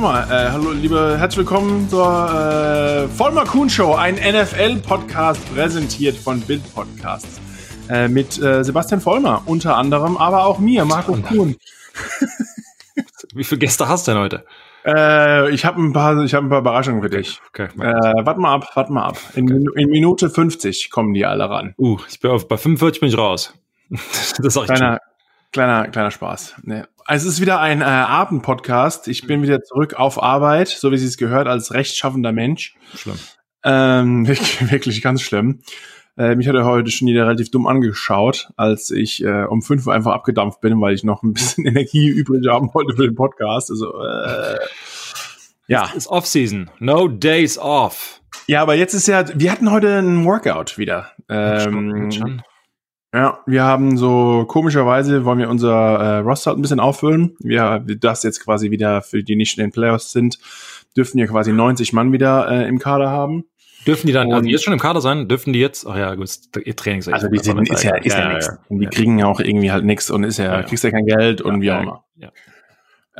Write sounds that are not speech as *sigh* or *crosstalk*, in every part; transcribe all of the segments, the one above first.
nochmal. Äh, hallo, liebe, herzlich willkommen zur äh, Vollmer Kuhn Show, ein NFL-Podcast präsentiert von Bild Podcasts. Äh, mit äh, Sebastian Vollmer unter anderem, aber auch mir, Marco Kuhn. *laughs* Wie viele Gäste hast du denn heute? Äh, ich habe ein paar, ich habe ein paar Überraschungen für dich. Okay. Äh, warte mal ab, warte mal ab. In, okay. in, Minute 50 kommen die alle ran. Uh, ich bin auf, bei 45 bin ich raus. *laughs* das sag ich kleiner, schon. kleiner, kleiner Spaß. Nee. Es ist wieder ein äh, Abendpodcast. Ich bin wieder zurück auf Arbeit, so wie sie es gehört, als rechtschaffender Mensch. Schlimm. Ähm, *laughs* wirklich, wirklich ganz schlimm. Äh, mich hat er heute schon wieder relativ dumm angeschaut, als ich äh, um fünf Uhr einfach abgedampft bin, weil ich noch ein bisschen *laughs* Energie übrig haben wollte für den Podcast. Also äh, ja. Es ist Off-Season. No days off. Ja, aber jetzt ist ja, wir hatten heute ein Workout wieder. Ähm, schon. Ja, wir haben so komischerweise wollen wir unser äh, Roster halt ein bisschen auffüllen. Wir das jetzt quasi wieder für die nicht in den Playoffs sind, dürfen wir quasi 90 Mann wieder äh, im Kader haben. Dürfen die dann, also jetzt schon im Kader sein? Dürfen die jetzt? Ach ja, gut, ihr Trainings. Also die sind, ist ja, ist ja, ja, ja nichts. Die kriegen ja auch irgendwie halt nichts und ist ja, ja, kriegst ja kein Geld und wie auch immer. Ja.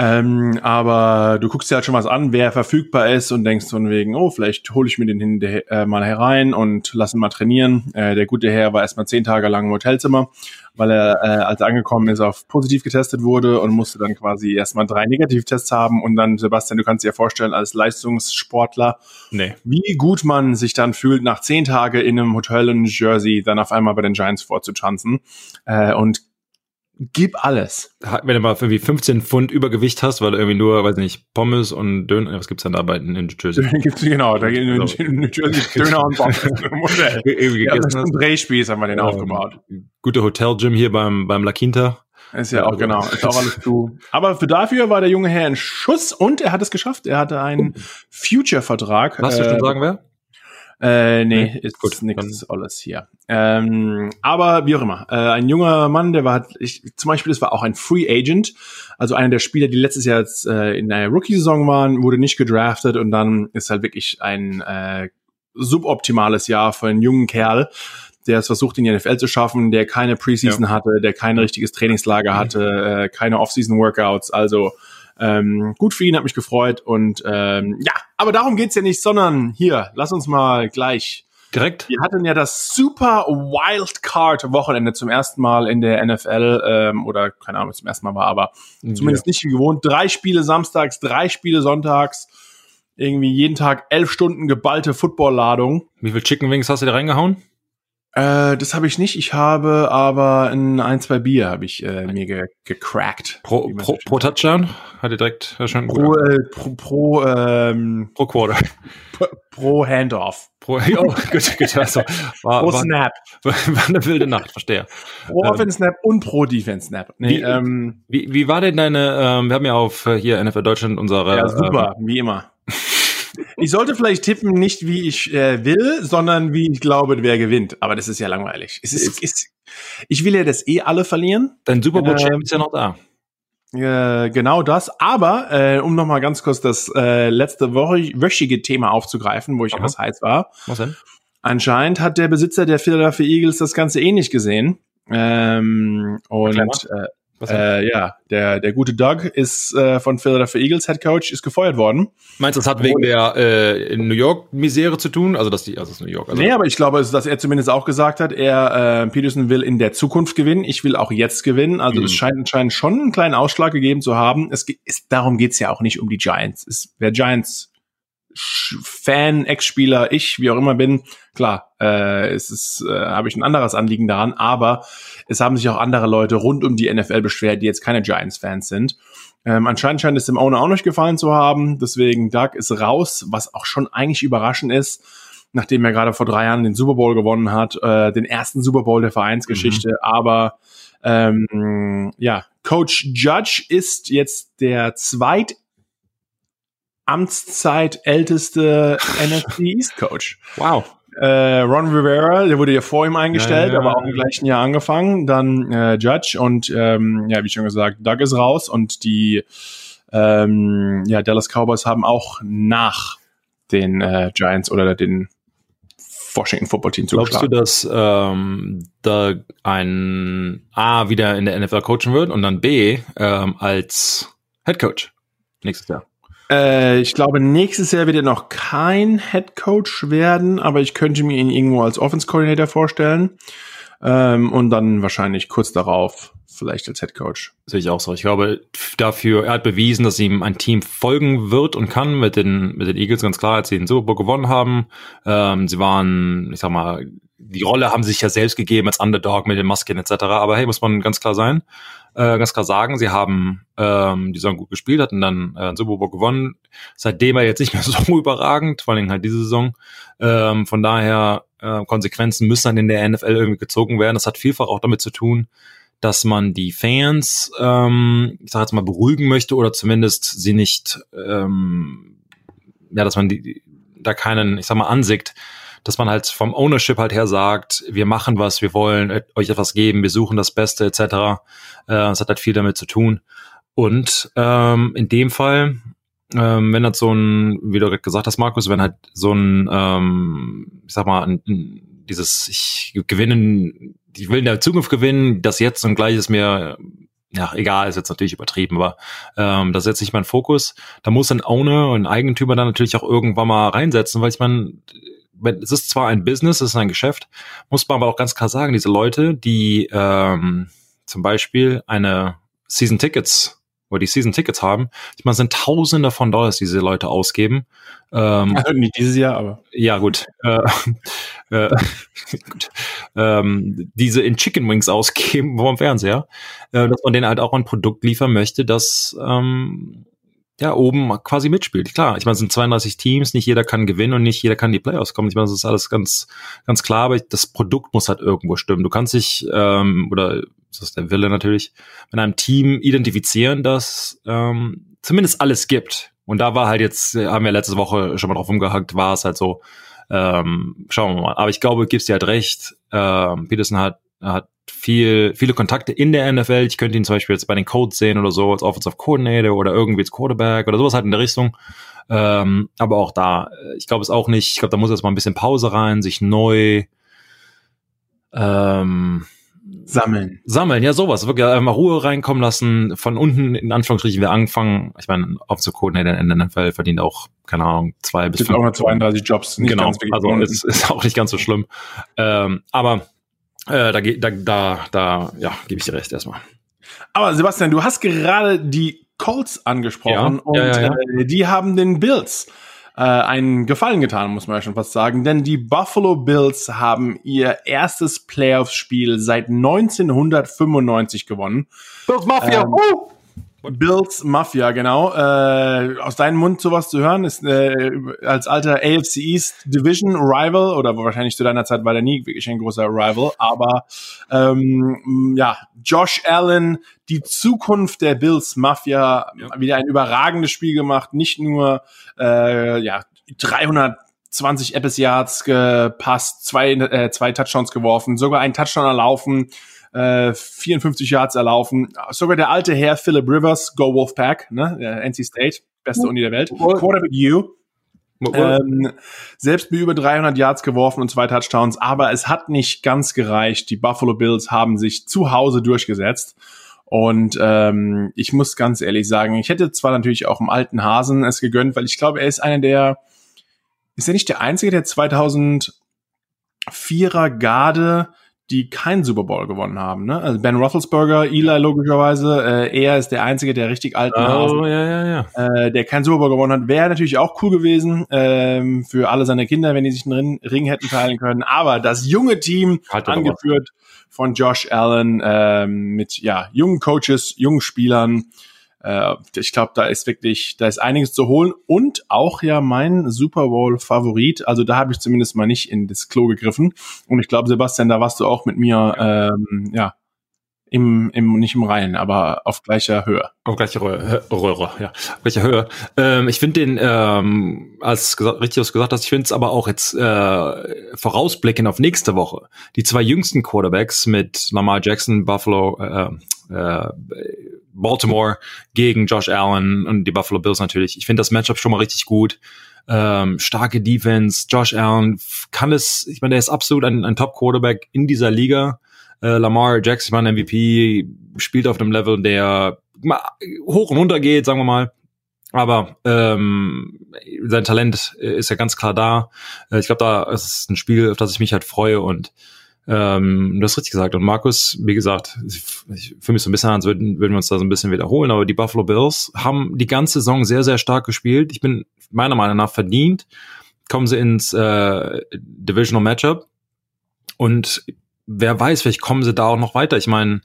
Ähm, aber du guckst dir halt schon was an, wer verfügbar ist und denkst von wegen, oh, vielleicht hole ich mir den hin, äh, mal herein und lass ihn mal trainieren. Äh, der gute Herr war erstmal zehn Tage lang im Hotelzimmer, weil er, äh, als er angekommen ist, auf positiv getestet wurde und musste dann quasi erstmal drei Negativtests haben. Und dann, Sebastian, du kannst dir vorstellen, als Leistungssportler, nee. wie gut man sich dann fühlt, nach zehn Tagen in einem Hotel in Jersey dann auf einmal bei den Giants vorzutanzen. Äh, und gib alles. Wenn du mal irgendwie 15 Pfund Übergewicht hast, weil du irgendwie nur, weiß nicht, Pommes und Döner, was gibt's denn da bei in New Jersey? *laughs* gibt's genau, da in, in, in New Jersey *laughs* Döner und Pommes. *laughs* irgendwie ja, das ist ein Drehspieß haben wir den ja, aufgebaut. Gute Hotel-Gym hier beim, beim La Quinta. Ist ja auch, genau, ist auch alles zu. Aber für dafür war der junge Herr in Schuss und er hat es geschafft. Er hatte einen Future-Vertrag. Was äh, du schon sagen, wer? Äh, nee, nee ist gut, nichts alles hier. Ähm, aber wie auch immer, äh, ein junger Mann, der war, ich, zum Beispiel, das war auch ein Free Agent, also einer der Spieler, die letztes Jahr jetzt, äh, in der Rookie-Saison waren, wurde nicht gedraftet und dann ist halt wirklich ein äh, suboptimales Jahr für einen jungen Kerl, der es versucht, in die NFL zu schaffen, der keine Preseason ja. hatte, der kein richtiges Trainingslager hatte, äh, keine Offseason-Workouts, also ähm, gut für ihn, hat mich gefreut. Und ähm, ja, aber darum geht's ja nicht, sondern hier, lass uns mal gleich. Direkt. Wir hatten ja das Super Wildcard-Wochenende zum ersten Mal in der NFL, ähm, oder keine Ahnung, zum ersten Mal war, aber ja. zumindest nicht wie gewohnt. Drei Spiele samstags, drei Spiele sonntags. Irgendwie jeden Tag elf Stunden geballte Football-Ladung. Wie viel Chicken Wings hast du da reingehauen? Äh, das habe ich nicht. Ich habe aber ein, ein zwei Bier habe ich äh, mir ge gecrackt. Pro, pro, pro Touchdown? Hat ihr direkt schon pro, äh, pro, pro, ähm, pro Quarter. Pro, Handoff. Pro, *laughs* oh, gut, gut, also, war, pro war, Snap. War, *laughs* war eine wilde Nacht, verstehe. Pro ähm, Offense Snap und pro Defense Snap. Nee, wie, ähm, wie, wie war denn deine, ähm, wir haben ja auf äh, hier NFL Deutschland unsere. Ja, super, ähm, wie immer. Ich sollte vielleicht tippen, nicht wie ich äh, will, sondern wie ich glaube, wer gewinnt. Aber das ist ja langweilig. Es ist, ist, ich will ja das eh alle verlieren. Dein Super Bowl Champ äh, ist ja noch da. Äh, genau das. Aber äh, um noch mal ganz kurz das äh, letzte Woche wöchige Thema aufzugreifen, wo ich Aha. etwas heiß war. Was denn? Anscheinend hat der Besitzer der Philadelphia Eagles das Ganze eh nicht gesehen. Ähm, und äh, äh, ja, der, der gute Doug ist äh, von Philadelphia Eagles Head Coach, ist gefeuert worden. Meinst du, das hat wegen der äh, New York-Misere zu tun? Also, dass die, also das ist New York. Also nee, aber ich glaube, dass er zumindest auch gesagt hat, er, äh, Peterson will in der Zukunft gewinnen, ich will auch jetzt gewinnen. Also, es mhm. scheint anscheinend schon einen kleinen Ausschlag gegeben zu haben. Es ist, darum geht's ja auch nicht um die Giants. Es, wer Giants Fan, Ex-Spieler, ich, wie auch immer bin, klar, äh, es ist, äh, habe ich ein anderes Anliegen daran, aber es haben sich auch andere Leute rund um die NFL beschwert, die jetzt keine Giants-Fans sind. Ähm, anscheinend scheint es dem Owner auch nicht gefallen zu haben, deswegen Doug ist raus, was auch schon eigentlich überraschend ist, nachdem er gerade vor drei Jahren den Super Bowl gewonnen hat, äh, den ersten Super Bowl der Vereinsgeschichte, mhm. aber ähm, ja, Coach Judge ist jetzt der zweit Amtszeit älteste *laughs* NFC East Coach. Wow. Äh, Ron Rivera, der wurde ja vor ihm eingestellt, ja, ja, aber auch im gleichen Jahr angefangen. Dann äh, Judge und ähm, ja, wie schon gesagt, Doug ist raus und die ähm, ja, Dallas Cowboys haben auch nach den äh, Giants oder den Washington Football Team zugeschlagen. Glaubst du, dass ähm, da ein A wieder in der NFL coachen wird und dann B ähm, als Head Coach nächstes Jahr? Äh, ich glaube, nächstes Jahr wird er noch kein Head Coach werden, aber ich könnte mir ihn irgendwo als Offense Coordinator vorstellen. Ähm, und dann wahrscheinlich kurz darauf vielleicht als Head Coach. Sehe ich auch so. Ich glaube, dafür, er hat bewiesen, dass ihm ein Team folgen wird und kann mit den, mit den Eagles ganz klar, als sie den Super Bowl gewonnen haben. Ähm, sie waren, ich sag mal, die Rolle haben sie sich ja selbst gegeben als Underdog mit den Masken etc. Aber hey, muss man ganz klar sein, äh, ganz klar sagen, sie haben ähm, die Saison gut gespielt, hatten dann äh, Super Bowl gewonnen. Seitdem er jetzt nicht mehr *laughs* so überragend, vor allem halt diese Saison. Ähm, von daher äh, Konsequenzen müssen dann in der NFL irgendwie gezogen werden. Das hat vielfach auch damit zu tun, dass man die Fans, ähm, ich sage jetzt mal, beruhigen möchte oder zumindest sie nicht, ähm, ja, dass man die, da keinen, ich sag mal, ansickt, dass man halt vom Ownership halt her sagt, wir machen was, wir wollen euch etwas geben, wir suchen das Beste etc. Äh, das hat halt viel damit zu tun. Und ähm, in dem Fall, ähm, wenn halt so ein, wie du gesagt hast, Markus, wenn halt so ein, ähm, ich sag mal, ein, dieses, ich gewinne ich will in der Zukunft gewinnen, das jetzt und gleich ist mir ja, egal, ist jetzt natürlich übertrieben, aber ähm, das setzt nicht mein Fokus. Da muss ein Owner und ein Eigentümer dann natürlich auch irgendwann mal reinsetzen, weil ich meine, es ist zwar ein Business, es ist ein Geschäft, muss man aber auch ganz klar sagen, diese Leute, die ähm, zum Beispiel eine Season Tickets oder die Season Tickets haben. Ich meine, es sind Tausende von Dollars, die diese Leute ausgeben. Ähm, also nicht dieses Jahr, aber. Ja, gut. Äh, *laughs* äh, gut. Ähm, diese in Chicken Wings ausgeben vom Fernseher, äh, dass man denen halt auch ein Produkt liefern möchte, das ähm, ja oben quasi mitspielt. Klar, ich meine, es sind 32 Teams, nicht jeder kann gewinnen und nicht jeder kann die Playoffs kommen. Ich meine, das ist alles ganz, ganz klar, aber das Produkt muss halt irgendwo stimmen. Du kannst dich, ähm, oder das ist der Wille natürlich, mit einem Team identifizieren, das ähm, zumindest alles gibt. Und da war halt jetzt, haben wir letzte Woche schon mal drauf umgehackt, war es halt so, ähm, schauen wir mal. Aber ich glaube, gibst dir halt recht, ähm, Peterson hat, hat viel, viele Kontakte in der NFL. Ich könnte ihn zum Beispiel jetzt bei den Codes sehen oder so, als Offensive Coordinator oder irgendwie als Quarterback oder sowas halt in der Richtung. Ähm, aber auch da, ich glaube es auch nicht. Ich glaube, da muss jetzt mal ein bisschen Pause rein, sich neu ähm, sammeln. Sammeln, ja, sowas. Wirklich einmal Ruhe reinkommen lassen, von unten in Anführungsstrichen wir anfangen. Ich meine, aufzukoden, der in der NFL verdient auch, keine Ahnung, zwei bis fünf. auch noch 32 Jobs. Genau, also ist, ist auch nicht ganz so schlimm. Ähm, aber äh, da, da, da, da, ja, gebe ich dir recht erstmal. Aber Sebastian, du hast gerade die Colts angesprochen ja, und ja, ja, äh, die haben den Bills äh, einen Gefallen getan, muss man ja schon fast sagen, denn die Buffalo Bills haben ihr erstes Playoffs-Spiel seit 1995 gewonnen. Bills Mafia! Ähm, Bills Mafia, genau. Äh, aus deinem Mund sowas zu hören, ist äh, als alter AFC East Division Rival, oder wahrscheinlich zu deiner Zeit war der nie wirklich ein großer Rival, aber ähm, ja, Josh Allen, die Zukunft der Bills Mafia, ja. wieder ein überragendes Spiel gemacht, nicht nur äh, ja 320 Epis Yards gepasst, zwei, äh, zwei Touchdowns geworfen, sogar ein Touchdown erlaufen, äh, 54 Yards erlaufen. Sogar der alte Herr Philip Rivers, Go Wolfpack, ne, der NC State, beste Uni der Welt, Quarterback U. Ähm, selbst mit über 300 Yards geworfen und zwei Touchdowns, aber es hat nicht ganz gereicht. Die Buffalo Bills haben sich zu Hause durchgesetzt. Und ähm, ich muss ganz ehrlich sagen, ich hätte zwar natürlich auch im alten Hasen es gegönnt, weil ich glaube, er ist einer der, ist er nicht der Einzige, der 2004er Garde die keinen Super Bowl gewonnen haben. Ne? Also Ben Roethlisberger, Eli logischerweise, äh, er ist der einzige, der richtig alten oh, ja, ja, ja. Äh, der keinen Super Bowl gewonnen hat. Wäre natürlich auch cool gewesen ähm, für alle seine Kinder, wenn die sich einen Ring hätten teilen können. Aber das junge Team, halt angeführt von Josh Allen, ähm, mit ja jungen Coaches, jungen Spielern, äh, ich glaube, da ist wirklich, da ist einiges zu holen und auch ja mein Super Bowl Favorit. Also da habe ich zumindest mal nicht in das Klo gegriffen. Und ich glaube, Sebastian, da warst du auch mit mir, ähm, ja, im, im, nicht im Reihen, aber auf gleicher Höhe. Auf gleicher Röhre, Röhre, ja, auf gleicher Höhe. Ähm, ich finde den, ähm, als gesagt, richtig was gesagt hast, ich finde es aber auch jetzt äh, vorausblickend auf nächste Woche. Die zwei jüngsten Quarterbacks mit Lamar Jackson, Buffalo, äh, äh, Baltimore gegen Josh Allen und die Buffalo Bills natürlich. Ich finde das Matchup schon mal richtig gut. Ähm, starke Defense. Josh Allen kann es, ich meine, der ist absolut ein, ein Top-Quarterback in dieser Liga. Äh, Lamar Jackson war ein MVP, spielt auf einem Level, der hoch und runter geht, sagen wir mal. Aber ähm, sein Talent ist ja ganz klar da. Äh, ich glaube, da ist es ein Spiel, auf das ich mich halt freue und ähm, du hast richtig gesagt. Und Markus, wie gesagt, ich, fühle mich so ein bisschen an, als würden, würden wir uns da so ein bisschen wiederholen, aber die Buffalo Bills haben die ganze Saison sehr, sehr stark gespielt. Ich bin meiner Meinung nach verdient. Kommen sie ins äh, Divisional Matchup und wer weiß, vielleicht kommen sie da auch noch weiter. Ich meine,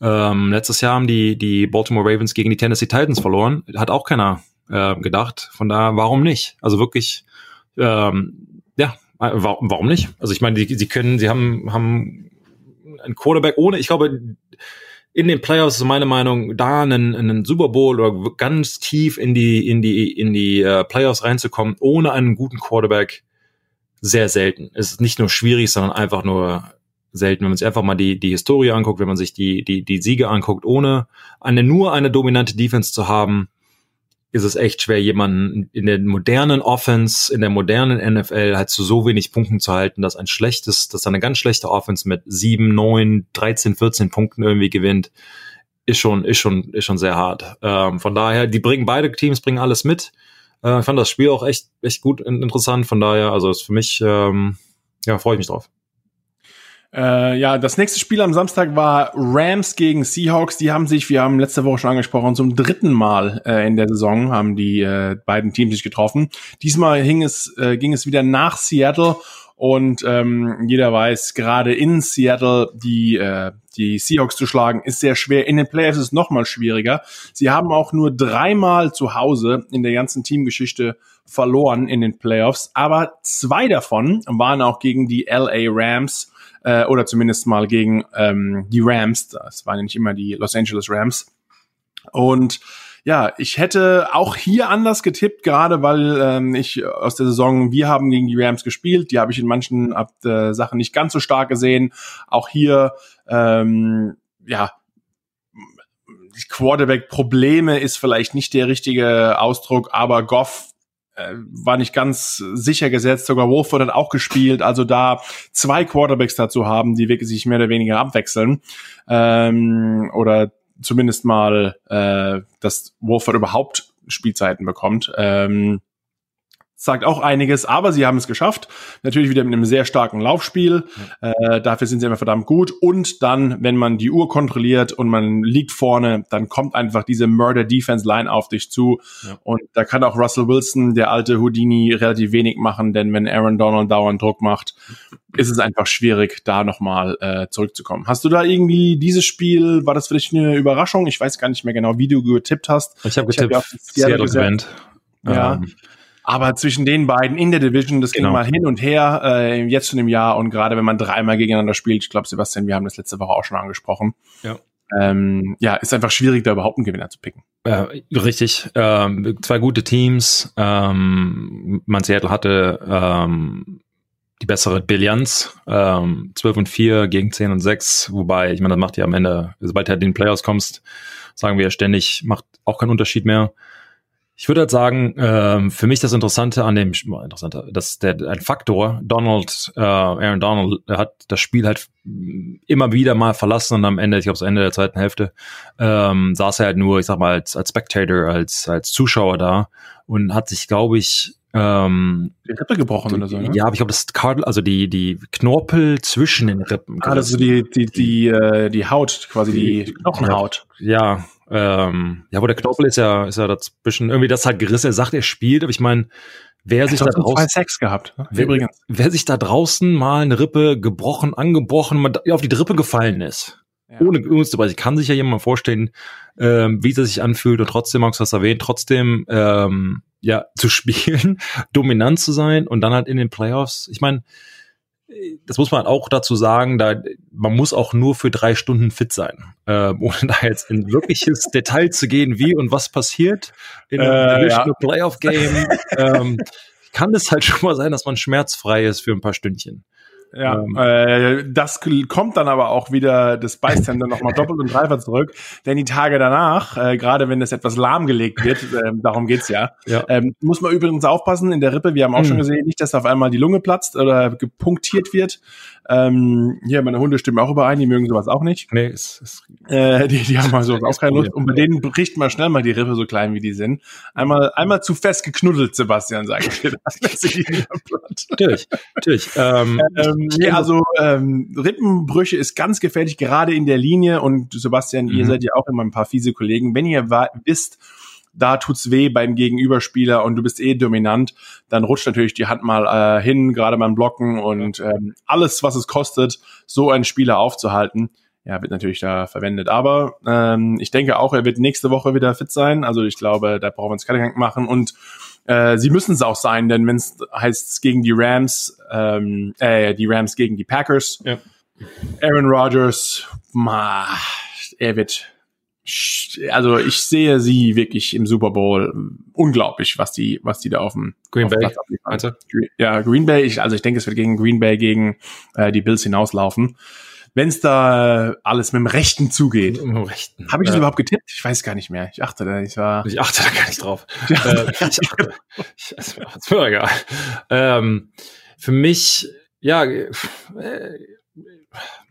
ähm, letztes Jahr haben die, die Baltimore Ravens gegen die Tennessee Titans verloren. Hat auch keiner äh, gedacht. Von daher, warum nicht? Also wirklich, ähm, ja, warum, warum nicht? Also ich meine, die, sie können, sie haben, haben ein Quarterback ohne, ich glaube, in den Playoffs ist meine Meinung, da einen, einen Super Bowl oder ganz tief in die, in die, in die uh, Playoffs reinzukommen, ohne einen guten Quarterback, sehr selten. Es ist nicht nur schwierig, sondern einfach nur selten. Wenn man sich einfach mal die, die Historie anguckt, wenn man sich die, die, die Siege anguckt, ohne eine, nur eine dominante Defense zu haben, ist es echt schwer, jemanden in der modernen Offense, in der modernen NFL halt zu so wenig Punkten zu halten, dass ein schlechtes, dass eine ganz schlechte Offense mit sieben, neun, 13, 14 Punkten irgendwie gewinnt, ist schon, ist schon, ist schon sehr hart. Ähm, von daher, die bringen beide Teams bringen alles mit. Äh, ich fand das Spiel auch echt, echt gut interessant. Von daher, also ist für mich, ähm, ja, freue ich mich drauf. Äh, ja, das nächste Spiel am Samstag war Rams gegen Seahawks. Die haben sich, wir haben letzte Woche schon angesprochen, zum dritten Mal äh, in der Saison haben die äh, beiden Teams sich getroffen. Diesmal hing es, äh, ging es wieder nach Seattle und ähm, jeder weiß, gerade in Seattle die äh, die Seahawks zu schlagen, ist sehr schwer. In den Playoffs ist es noch mal schwieriger. Sie haben auch nur dreimal zu Hause in der ganzen Teamgeschichte verloren in den Playoffs, aber zwei davon waren auch gegen die LA Rams äh, oder zumindest mal gegen ähm, die Rams. Das waren ja nicht immer die Los Angeles Rams. Und ja, ich hätte auch hier anders getippt, gerade weil ähm, ich aus der Saison, wir haben gegen die Rams gespielt, die habe ich in manchen ab, äh, Sachen nicht ganz so stark gesehen. Auch hier, ähm, ja, Quarterback-Probleme ist vielleicht nicht der richtige Ausdruck, aber Goff war nicht ganz sicher gesetzt. Sogar Wolford hat auch gespielt. Also da zwei Quarterbacks dazu haben, die wirklich sich mehr oder weniger abwechseln. Ähm, oder zumindest mal, äh, dass Wolford überhaupt Spielzeiten bekommt. Ähm, sagt auch einiges, aber sie haben es geschafft. Natürlich wieder mit einem sehr starken Laufspiel. Ja. Äh, dafür sind sie immer verdammt gut. Und dann, wenn man die Uhr kontrolliert und man liegt vorne, dann kommt einfach diese Murder Defense Line auf dich zu. Ja. Und da kann auch Russell Wilson, der alte Houdini, relativ wenig machen, denn wenn Aaron Donald dauernd Druck macht, ist es einfach schwierig, da nochmal äh, zurückzukommen. Hast du da irgendwie dieses Spiel, war das für dich eine Überraschung? Ich weiß gar nicht mehr genau, wie du getippt hast. Ich habe getippt, ich hab Seattle Seattle Ja. Ähm aber zwischen den beiden in der Division, das genau. ging mal hin und her, äh, jetzt schon im Jahr und gerade wenn man dreimal gegeneinander spielt, ich glaube, Sebastian, wir haben das letzte Woche auch schon angesprochen. Ja. Ähm, ja, ist einfach schwierig, da überhaupt einen Gewinner zu picken. Äh, richtig. Ähm, zwei gute Teams. Ähm, man Seattle hatte ähm, die bessere Bilanz. Ähm, 12 und 4 gegen 10 und 6. Wobei, ich meine, das macht ja am Ende, sobald du halt in den Playoffs kommst, sagen wir ja ständig, macht auch keinen Unterschied mehr. Ich würde halt sagen, äh, für mich das Interessante an dem, interessanter, dass der ein Faktor, Donald, äh, Aaron Donald hat das Spiel halt immer wieder mal verlassen und am Ende, ich glaube, das Ende der zweiten Hälfte, ähm, saß er halt nur, ich sag mal, als, als Spectator, als, als Zuschauer da und hat sich, glaube ich, ähm, die Rippe gebrochen oder so, ne? Ja, aber ich glaube, das Kardel, also die, die Knorpel zwischen den Rippen. Ah, also die, die, die, äh, die Haut, quasi die, die Knochenhaut. Ja, ähm, ja, wo der Knorpel ist ja, ist ja dazwischen irgendwie das halt gerissen. Er sagt, er spielt, aber ich meine, wer sich da draußen Sex gehabt, ne? wer, übrigens. wer sich da draußen mal eine Rippe gebrochen, angebrochen, mal auf die Rippe gefallen ist, ja. ohne uns zu ich kann sich ja jemand vorstellen, ähm, wie es sich anfühlt und trotzdem, Max hast erwähnt, trotzdem ähm, ja *laughs* zu spielen, dominant zu sein und dann halt in den Playoffs. Ich meine, das muss man auch dazu sagen, da man muss auch nur für drei Stunden fit sein, äh, *laughs* ohne da jetzt in wirkliches *laughs* Detail zu gehen, wie und was passiert in einem äh, ja. Playoff Game. *laughs* ähm, kann es halt schon mal sein, dass man schmerzfrei ist für ein paar Stündchen. Ja, ähm. äh, das kommt dann aber auch wieder das Bystander nochmal doppelt und dreifach zurück, denn die Tage danach, äh, gerade wenn es etwas lahmgelegt wird, *laughs* äh, darum geht's ja, ja. Ähm, muss man übrigens aufpassen in der Rippe, wir haben auch mhm. schon gesehen, nicht, dass auf einmal die Lunge platzt oder gepunktiert wird. Ähm, hier, meine Hunde stimmen auch überein, die mögen sowas auch nicht. Nee, es, es äh, die, die haben mal sowas auch keine Lust. Und bei denen bricht man schnell mal die Rippe, so klein wie die sind. Einmal, einmal zu fest geknuddelt, Sebastian, sage ich dir. *laughs* natürlich, natürlich. Ähm, ähm, nee, also ähm, Rippenbrüche ist ganz gefährlich, gerade in der Linie. Und Sebastian, mhm. ihr seid ja auch immer ein paar fiese Kollegen. Wenn ihr wisst, da tut's weh beim Gegenüberspieler und du bist eh dominant, dann rutscht natürlich die Hand mal äh, hin, gerade beim Blocken und ähm, alles, was es kostet, so einen Spieler aufzuhalten, ja, wird natürlich da verwendet. Aber ähm, ich denke auch, er wird nächste Woche wieder fit sein. Also ich glaube, da brauchen wir uns keine Gedanken machen und äh, sie müssen es auch sein, denn wenn es heißt gegen die Rams, ähm, äh, die Rams gegen die Packers, ja. Aaron Rodgers, ma, er wird also ich sehe sie wirklich im Super Bowl unglaublich, was die, was die da auf dem Green auf Bay. Also? Ja, Green Bay. Ich, also ich denke, es wird gegen Green Bay gegen äh, die Bills hinauslaufen. Wenn es da alles mit dem Rechten zugeht. Mit dem Rechten. Habe ich das überhaupt getippt? Ich weiß gar nicht mehr. Ich achte da, ich war. Ich achte da gar nicht drauf. äh, *laughs* ich achte. Ich, ist mir egal. Ähm, für mich, ja, äh,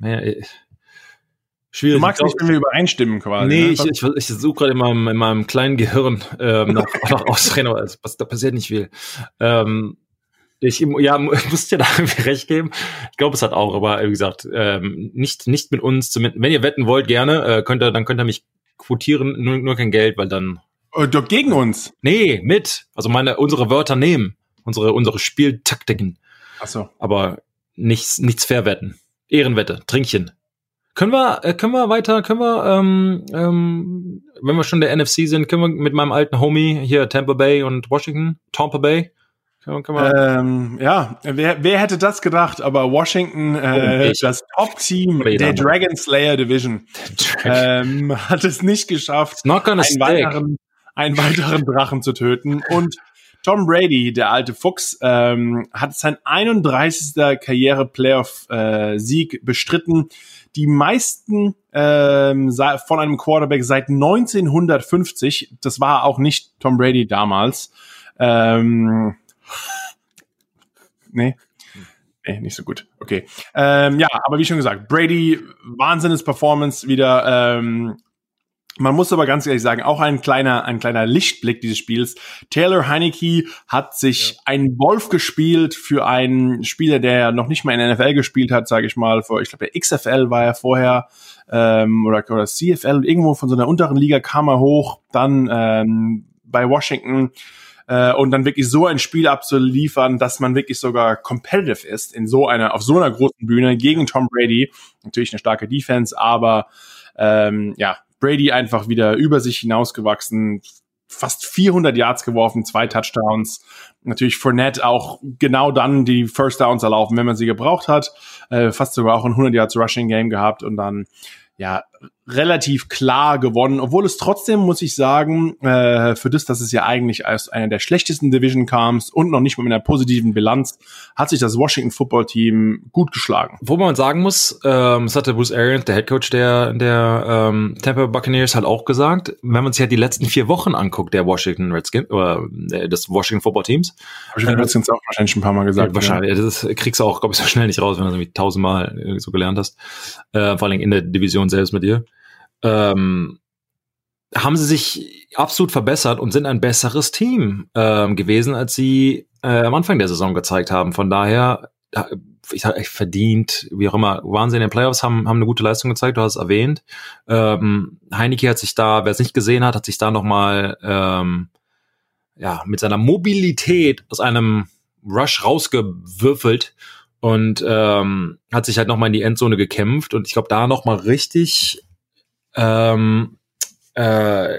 äh, Schwierig. Du magst nicht, wenn wir übereinstimmen quasi. Nee, ne? ich, ich, ich suche gerade in meinem, in meinem kleinen Gehirn ähm, nach, *laughs* nach Ausreden, aber es, da passiert nicht viel. Ähm, ich ja, *laughs* muss dir da irgendwie recht geben. Ich glaube, es hat auch, aber wie gesagt, ähm, nicht, nicht mit uns. Zumindest, wenn ihr wetten wollt, gerne, äh, könnt ihr, dann könnt ihr mich quotieren, nur, nur kein Geld, weil dann. Äh, doch gegen uns. Nee, mit. Also meine, unsere Wörter nehmen. Unsere, unsere Spieltaktiken. Ach so. Aber nichts, nichts fair wetten. Ehrenwette, Trinkchen. Können wir, äh, können wir weiter, können wir, ähm, ähm, wenn wir schon der NFC sind, können wir mit meinem alten Homie hier Tampa Bay und Washington, Tampa Bay, können wir ähm, ja, wer, wer hätte das gedacht? Aber Washington, äh, das Top-Team der Dragon Slayer Division, ähm, hat es nicht geschafft, einen weiteren, einen weiteren Drachen zu töten. Und Tom Brady, der alte Fuchs, ähm, hat sein 31. Karriere-Playoff-Sieg äh, bestritten die meisten ähm, von einem Quarterback seit 1950. Das war auch nicht Tom Brady damals. Ähm, *laughs* nee. Nee, nicht so gut. Okay. Ähm, ja, aber wie schon gesagt, Brady, Wahnsinns Performance wieder. Ähm, man muss aber ganz ehrlich sagen, auch ein kleiner, ein kleiner Lichtblick dieses Spiels. Taylor Heineke hat sich ja. einen Wolf gespielt für einen Spieler, der noch nicht mal in der NFL gespielt hat, sage ich mal. Vor, ich glaube, der XFL war er vorher ähm, oder, oder CFL. Irgendwo von so einer unteren Liga kam er hoch, dann ähm, bei Washington äh, und dann wirklich so ein Spiel abzuliefern, dass man wirklich sogar competitive ist in so einer, auf so einer großen Bühne gegen Tom Brady. Natürlich eine starke Defense, aber ähm, ja, Brady einfach wieder über sich hinausgewachsen, fast 400 Yards geworfen, zwei Touchdowns. Natürlich Fournette auch genau dann die First Downs erlaufen, wenn man sie gebraucht hat. Äh, fast sogar auch ein 100 Yards Rushing Game gehabt und dann ja relativ klar gewonnen, obwohl es trotzdem, muss ich sagen, äh, für das, dass es ja eigentlich als einer der schlechtesten Division kam und noch nicht mal mit einer positiven Bilanz, hat sich das Washington Football Team gut geschlagen. Wo man sagen muss, ähm, das hatte Bruce Arians, der Head Coach der, der ähm, Tampa Buccaneers, halt auch gesagt, wenn man sich ja die letzten vier Wochen anguckt, der Washington Redskins, oder äh, des Washington Football Teams. Washington äh, Redskins auch wahrscheinlich schon ein paar Mal gesagt. Ja, wahrscheinlich, ja. das kriegst du auch, glaube ich, so schnell nicht raus, wenn du das tausendmal äh, so gelernt hast. Äh, vor allem in der Division selbst mit dir ähm, haben sie sich absolut verbessert und sind ein besseres Team ähm, gewesen, als sie äh, am Anfang der Saison gezeigt haben. Von daher, ich sag, verdient, wie auch immer, waren sie in den Playoffs, haben, haben eine gute Leistung gezeigt, du hast es erwähnt. Ähm, Heineke hat sich da, wer es nicht gesehen hat, hat sich da nochmal ähm, ja, mit seiner Mobilität aus einem Rush rausgewürfelt und ähm, hat sich halt nochmal in die Endzone gekämpft und ich glaube, da nochmal richtig ähm, äh,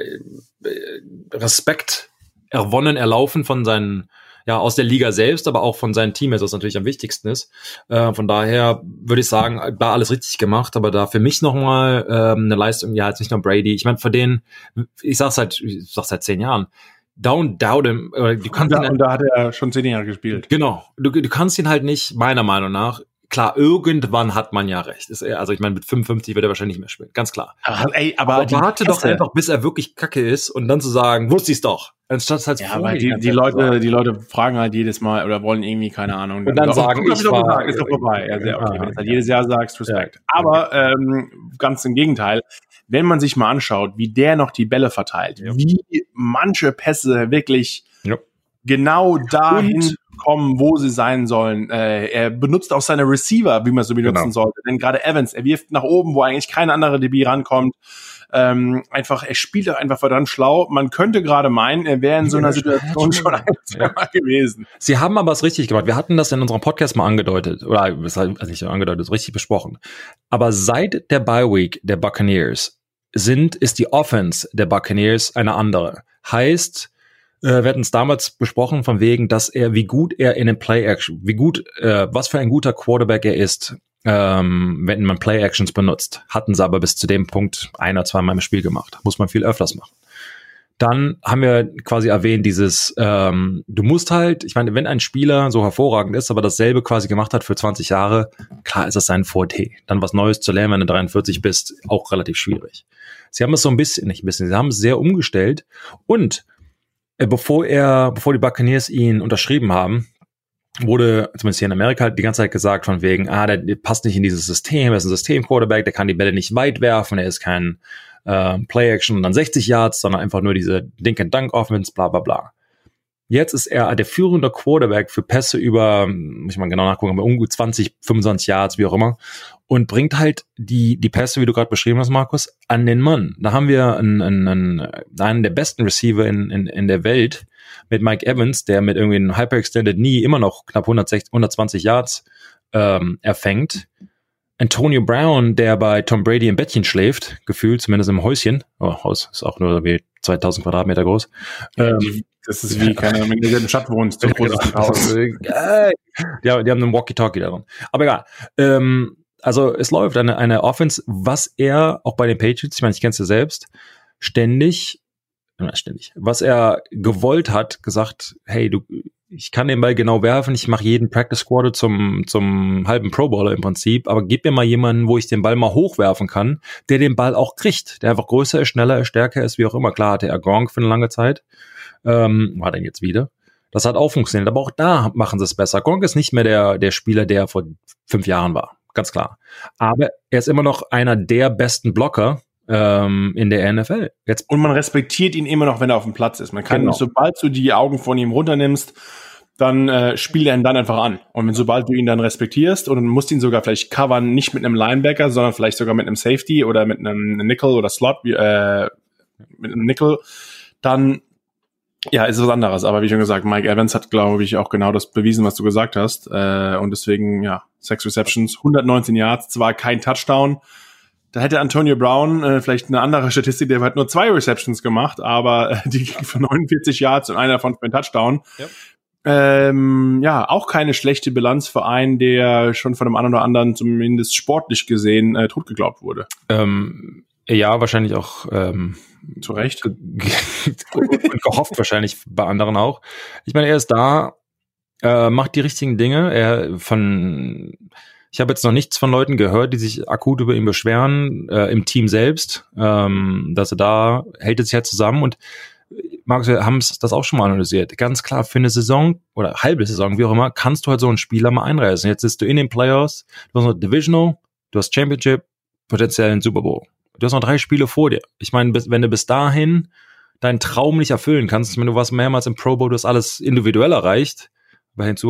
Respekt erwonnen, erlaufen von seinen, ja, aus der Liga selbst, aber auch von seinen Teammates, was natürlich am wichtigsten ist. Äh, von daher würde ich sagen, da alles richtig gemacht, aber da für mich nochmal ähm, eine Leistung, ja, jetzt nicht nur Brady. Ich meine, für den, ich sag's seit, ich sag's seit zehn Jahren, don't doubt him. Du kannst ja, ihn, und da hat er schon zehn Jahre gespielt. Genau. Du, du kannst ihn halt nicht, meiner Meinung nach, klar, irgendwann hat man ja recht. Ist also ich meine, mit 55 wird er wahrscheinlich nicht mehr spielen, ganz klar. Aber, ey, aber, Aber warte doch einfach, bis er wirklich kacke ist und dann zu sagen, wusste ich's doch. Anstatt halt Ja, aber die, die Leute, sagen. die Leute fragen halt jedes Mal oder wollen irgendwie, keine Ahnung. Und dann Doch, sagen, hab ich doch gesagt, ist doch vorbei. Ja, sehr okay. Ah, Wenn du es halt jedes Jahr sagst, Respekt. Aber ähm, ganz im Gegenteil, wenn man sich mal anschaut, wie der noch die Bälle verteilt, Ja. wie manche Pässe wirklich Ja. genau dahin Und- kommen, wo sie sein sollen. Äh, er benutzt auch seine Receiver, wie man so benutzen Genau. sollte. Denn gerade Evans, er wirft nach oben, wo eigentlich kein anderer DB rankommt. Ähm, einfach, er spielt auch einfach verdammt schlau. Man könnte gerade meinen, er wäre in so einer Situation schon ein, zweimal gewesen. Sie haben aber es richtig gemacht. Wir hatten das in unserem Podcast mal angedeutet. Oder also nicht angedeutet, richtig besprochen. Aber seit der Bye Week der Buccaneers sind, ist die Offense der Buccaneers eine andere. Heißt, äh, wir hatten es damals besprochen von wegen, dass er, wie gut er in den Play-Action, wie gut, äh, was für ein guter Quarterback er ist, ähm, wenn man Play-Actions benutzt. Hatten sie aber bis zu dem Punkt ein oder zweimal im Spiel gemacht. Muss man viel öfters machen. Dann haben wir quasi erwähnt, dieses, ähm, du musst halt, ich meine, wenn ein Spieler so hervorragend ist, aber dasselbe quasi gemacht hat für 20 Jahre, klar ist das sein Forte. Dann was Neues zu lernen, wenn du 43 bist, auch relativ schwierig. Sie haben es so ein bisschen, nicht ein bisschen, sie haben es sehr umgestellt und äh, bevor er, bevor die Buccaneers ihn unterschrieben haben, wurde, zumindest hier in Amerika, die ganze Zeit gesagt von wegen, ah, der, der passt nicht in dieses System, er ist ein System-Quarterback, der kann die Bälle nicht weit werfen, er ist kein äh, Play-Action und dann 60 Yards, sondern einfach nur diese Dink-and-Dunk-Offense, bla bla bla. Jetzt ist er der führende Quarterback für Pässe über, muss ich mal genau nachgucken, aber ungefähr 20, 25 Yards, wie auch immer, und bringt halt die, die Pässe, wie du gerade beschrieben hast, Markus, an den Mann. Da haben wir einen, einen, einen, der besten Receiver in, in, in der Welt mit Mike Evans, der mit irgendwie einem Hyperextended Knee immer noch knapp 160, 120 Yards ähm, erfängt. Antonio Brown, der bei Tom Brady im Bettchen schläft, gefühlt, zumindest im Häuschen. Oh, Haus ist auch nur wie 2000 Quadratmeter groß. Ähm, Das ist wie, keine Ahnung, wenn du in der Stadt wohnst, ist ein Haus. *laughs* Die, haben, die haben einen Walkie-Talkie daran. Aber egal. Ähm, also es läuft eine, eine Offense, was er auch bei den Patriots, ich meine, ich kenn's ja selbst, ständig, na, ständig, was er gewollt hat, gesagt, hey, du, ich kann den Ball genau werfen, ich mache jeden Practice Squad zum, zum halben Pro Bowler im Prinzip, aber gib mir mal jemanden, wo ich den Ball mal hochwerfen kann, der den Ball auch kriegt, der einfach größer ist, schneller ist, stärker ist, wie auch immer. Klar hatte er Gronk für eine lange Zeit, ähm, war dann jetzt wieder. Das hat auch funktioniert, aber auch da machen sie es besser. Gronk ist nicht mehr der, der Spieler, der vor fünf Jahren war, ganz klar. Aber er ist immer noch einer der besten Blocker ähm, in der NFL. Jetzt Und man respektiert ihn immer noch, wenn er auf dem Platz ist. Man kann, Genau. sobald du die Augen von ihm runternimmst, dann äh, spielt er ihn dann einfach an. Und wenn, sobald du ihn dann respektierst und musst ihn sogar vielleicht covern, nicht mit einem Linebacker, sondern vielleicht sogar mit einem Safety oder mit einem Nickel oder Slot, äh, mit einem Nickel, dann ja, ist was anderes. Aber wie schon gesagt, Mike Evans hat, glaube ich, auch genau das bewiesen, was du gesagt hast. Äh, und deswegen, ja, sechs Receptions, 119 Yards, zwar kein Touchdown. Da hätte Antonio Brown äh, vielleicht eine andere Statistik, der hat nur zwei Receptions gemacht, aber äh, die ging von 49 Yards und einer davon für einen Touchdown. Ja. Ähm, ja, auch keine schlechte Bilanz für einen, der schon von einem anderen oder anderen zumindest sportlich gesehen äh, totgeglaubt wurde. ähm, ja, wahrscheinlich auch ähm, Zu Recht. *laughs* und gehofft wahrscheinlich bei anderen auch. Ich meine, er ist da, äh, macht die richtigen Dinge. Er von ich habe jetzt noch nichts von Leuten gehört, die sich akut über ihn beschweren, äh, im Team selbst, ähm, dass er da hält es sich halt zusammen und Markus, wir haben das auch schon mal analysiert. Ganz klar, für eine Saison oder halbe Saison, wie auch immer, kannst du halt so einen Spieler mal einreißen. Jetzt bist du in den Playoffs, du hast noch Divisional, du hast Championship, potenziell einen Super Bowl. Du hast noch drei Spiele vor dir. Ich meine, bis- wenn du bis dahin deinen Traum nicht erfüllen kannst, ich meine, du warst mehrmals im Pro Bowl, du hast alles individuell erreicht.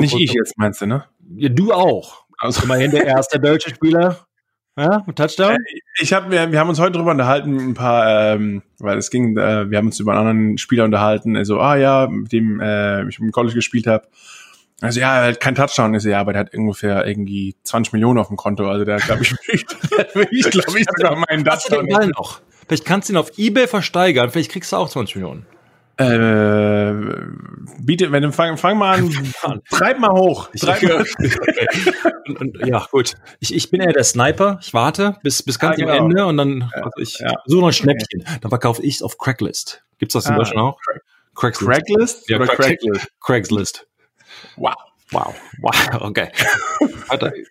Nicht ich jetzt, meinst du, ne? Ja, du auch. Also, Immerhin der erste deutsche Spieler. Ja, mit Touchdown. ich hab, wir, wir haben uns heute drüber unterhalten, ein paar, ähm, weil es ging, äh, wir haben uns über einen anderen Spieler unterhalten, also, ah ja, mit dem äh, ich im College gespielt habe. Also ja, er hat kein Touchdown, ist ja, aber der hat ungefähr irgendwie 20 Millionen auf dem Konto. Also der glaube ich, *laughs* ich glaube ich sogar meinen Hast du den Touchdown. Ball noch? Vielleicht kannst du ihn auf Ebay versteigern, vielleicht kriegst du auch 20 Millionen. Äh, biete, wenn du fang, fang mal an, *laughs* treib mal hoch. Treib mal. *laughs* und, und, ja, gut. Ich, ich bin eher der Sniper. Ich warte bis, bis ganz am genau. Ende und dann also ich ja. suche noch ein Schnäppchen. Dann verkaufe ich es auf Cracklist. Gibt's das in Ah, Deutschland auch? Craigslist. Craigslist Ja, Craigslist? Craigslist. Wow. Wow, wow, *laughs* okay.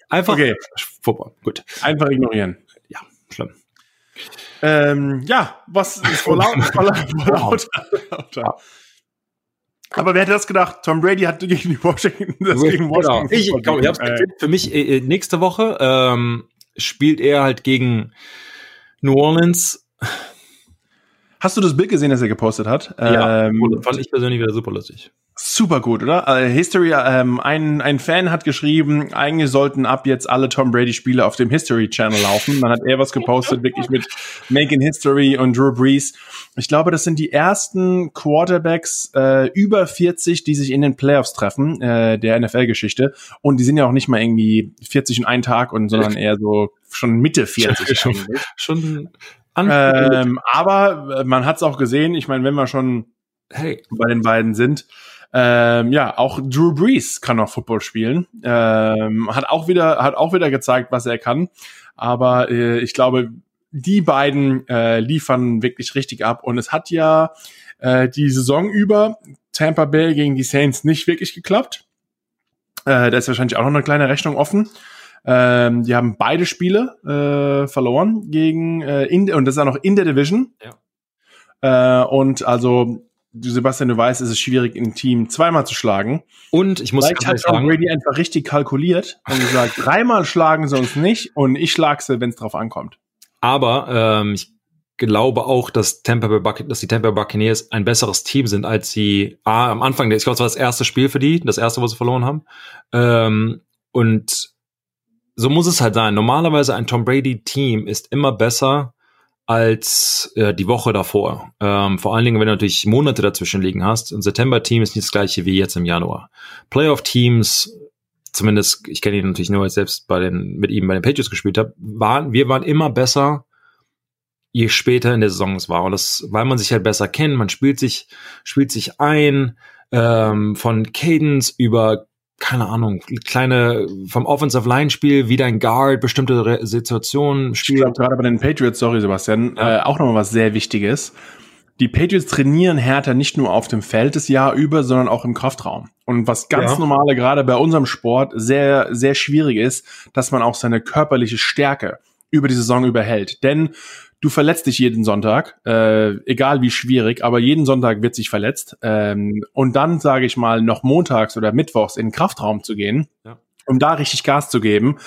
Einfach okay. Football, gut. Einfach ignorieren. Ja, schlimm. Ähm, ja, was ist vor laut, vor laut, lauter. Aber wer hätte das gedacht? Tom Brady hat gegen die Washington, das gegen genau. Washington. Genau. Ich, komm, ich hab's äh, Für mich äh, äh, nächste Woche ähm, spielt er halt gegen New Orleans. Hast du das Bild gesehen, das er gepostet hat? Ja, ähm, fand ich persönlich wieder super lustig. Super gut, oder? Uh, History, ähm, ein, ein Fan hat geschrieben, eigentlich sollten ab jetzt alle Tom Brady-Spiele auf dem History Channel laufen. Dann hat er was gepostet, wirklich mit Making History und Drew Brees. Ich glaube, das sind die ersten Quarterbacks äh, über 40, die sich in den Playoffs treffen, äh, der NFL-Geschichte. Und die sind ja auch nicht mal irgendwie 40 in einen Tag, und sondern eher so schon Mitte 40. *laughs* schon, schon ähm, aber man hat es auch gesehen, ich meine, wenn wir schon hey. bei den beiden sind, ähm, ja, auch Drew Brees kann noch Football spielen. Ähm, hat auch wieder, hat auch wieder gezeigt, was er kann. Aber äh, ich glaube, die beiden äh, liefern wirklich richtig ab. Und es hat ja äh, die Saison über Tampa Bay gegen die Saints nicht wirklich geklappt. Äh, da ist wahrscheinlich auch noch eine kleine Rechnung offen. Ähm, die haben beide Spiele äh, verloren gegen äh, in, und das ist auch noch in der Division. Ja. Äh, und also Sebastian, du weißt, es ist schwierig, ein Team zweimal zu schlagen. Und ich muss Vielleicht hat Tom Brady einfach richtig kalkuliert und gesagt, *laughs* dreimal schlagen sie uns nicht und ich schlag sie, wenn es drauf ankommt. Aber ähm, ich glaube auch, dass, Tampa Bay dass die Tampa Bay Buccaneers ein besseres Team sind, als sie ah, am Anfang, ich glaube, es war das erste Spiel für die, das erste, wo sie verloren haben. Ähm, und so muss es halt sein. Normalerweise ein Tom Brady Team ist immer besser, als äh, die Woche davor. Ähm, vor allen Dingen, wenn du natürlich Monate dazwischen liegen hast. Ein September-Team ist nicht das gleiche wie jetzt im Januar. Playoff-Teams, zumindest, ich kenne ihn natürlich nur, als selbst bei den, mit ihm bei den Patriots gespielt habe, waren, wir waren immer besser, je später in der Saison es war. Und das, weil man sich halt besser kennt, man spielt sich, spielt sich ein, ähm, von Cadence über keine Ahnung, kleine vom Offensive Line Spiel, wie dein Guard bestimmte Re Situationen spielt. Ich glaube gerade bei den Patriots, sorry Sebastian, ja. äh, auch nochmal was sehr Wichtiges. Die Patriots trainieren härter nicht nur auf dem Feld das Jahr über, sondern auch im Kraftraum. Und was ganz ja. normale gerade bei unserem Sport sehr, sehr schwierig ist, dass man auch seine körperliche Stärke über die Saison überhält. Denn du verletzt dich jeden Sonntag, äh, egal wie schwierig, aber jeden Sonntag wird sich verletzt. Ähm, und dann, sage ich mal, noch montags oder mittwochs in den Kraftraum zu gehen, ja. um da richtig Gas zu geben,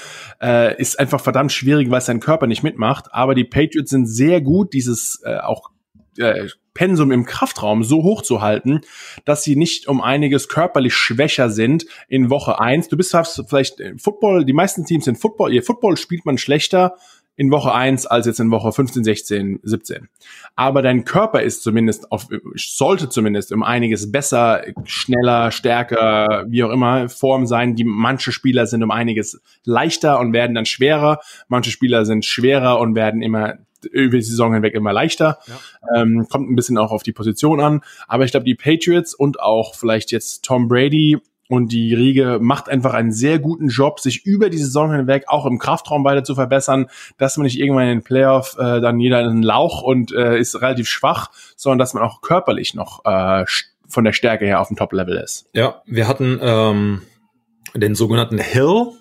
äh, ist einfach verdammt schwierig, weil es dein Körper nicht mitmacht. Aber die Patriots sind sehr gut, dieses äh, auch äh, Pensum im Kraftraum so hoch zu halten, dass sie nicht um einiges körperlich schwächer sind in Woche eins. Du bist vielleicht Football, die meisten Teams sind Football, ihr Football spielt man schlechter in Woche 1 als jetzt in Woche 15, 16, 17. Aber dein Körper ist zumindest auf, sollte zumindest um einiges besser, schneller, stärker, wie auch immer, Form sein. Die manche Spieler sind um einiges leichter und werden dann schwerer. Manche Spieler sind schwerer und werden immer über die Saison hinweg immer leichter. Ja. Ähm, kommt ein bisschen auch auf die Position an. Aber ich glaube, die Patriots und auch vielleicht jetzt Tom Brady und die Riege macht einfach einen sehr guten Job, sich über die Saison hinweg auch im Kraftraum weiter zu verbessern, dass man nicht irgendwann in den Playoff äh, dann jeder in den Lauch und äh, ist relativ schwach, sondern dass man auch körperlich noch äh, von der Stärke her auf dem Top-Level ist. Ja, wir hatten ähm, den sogenannten Hill,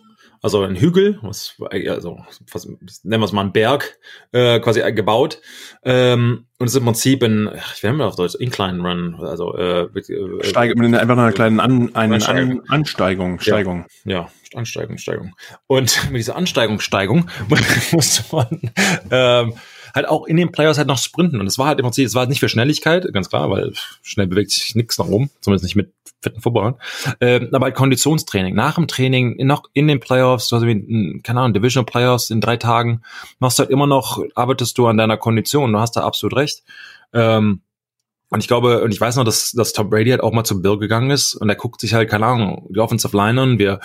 also ein Hügel, was, also was, nennen wir es mal einen Berg, äh, quasi gebaut. Ähm, und es ist im Prinzip ein, ich will mal auf Deutsch, Incline Run, also äh, äh Steig, einfach noch eine kleine An, eine Ansteigung, Ansteigung, Steigung. Ja, ja, Ansteigung, Steigung. Und *laughs* mit dieser Ansteigung, Steigung *laughs* musste man ähm, halt auch in den Players halt noch sprinten. Und es war halt im Prinzip, es war nicht für Schnelligkeit, ganz klar, weil schnell bewegt sich nichts nach oben, zumindest nicht mit fetten Footballern. Ähm, aber halt Konditionstraining. Nach dem Training, noch in den Playoffs, du hast wie, keine Ahnung, Divisional Playoffs in drei Tagen, machst du halt immer noch, arbeitest du an deiner Kondition. Du hast da absolut recht. Ähm, und ich glaube, und ich weiß noch, dass, dass Tom Brady halt auch mal zum Bill gegangen ist und er guckt sich halt, keine Ahnung, die Offensive Line an, wir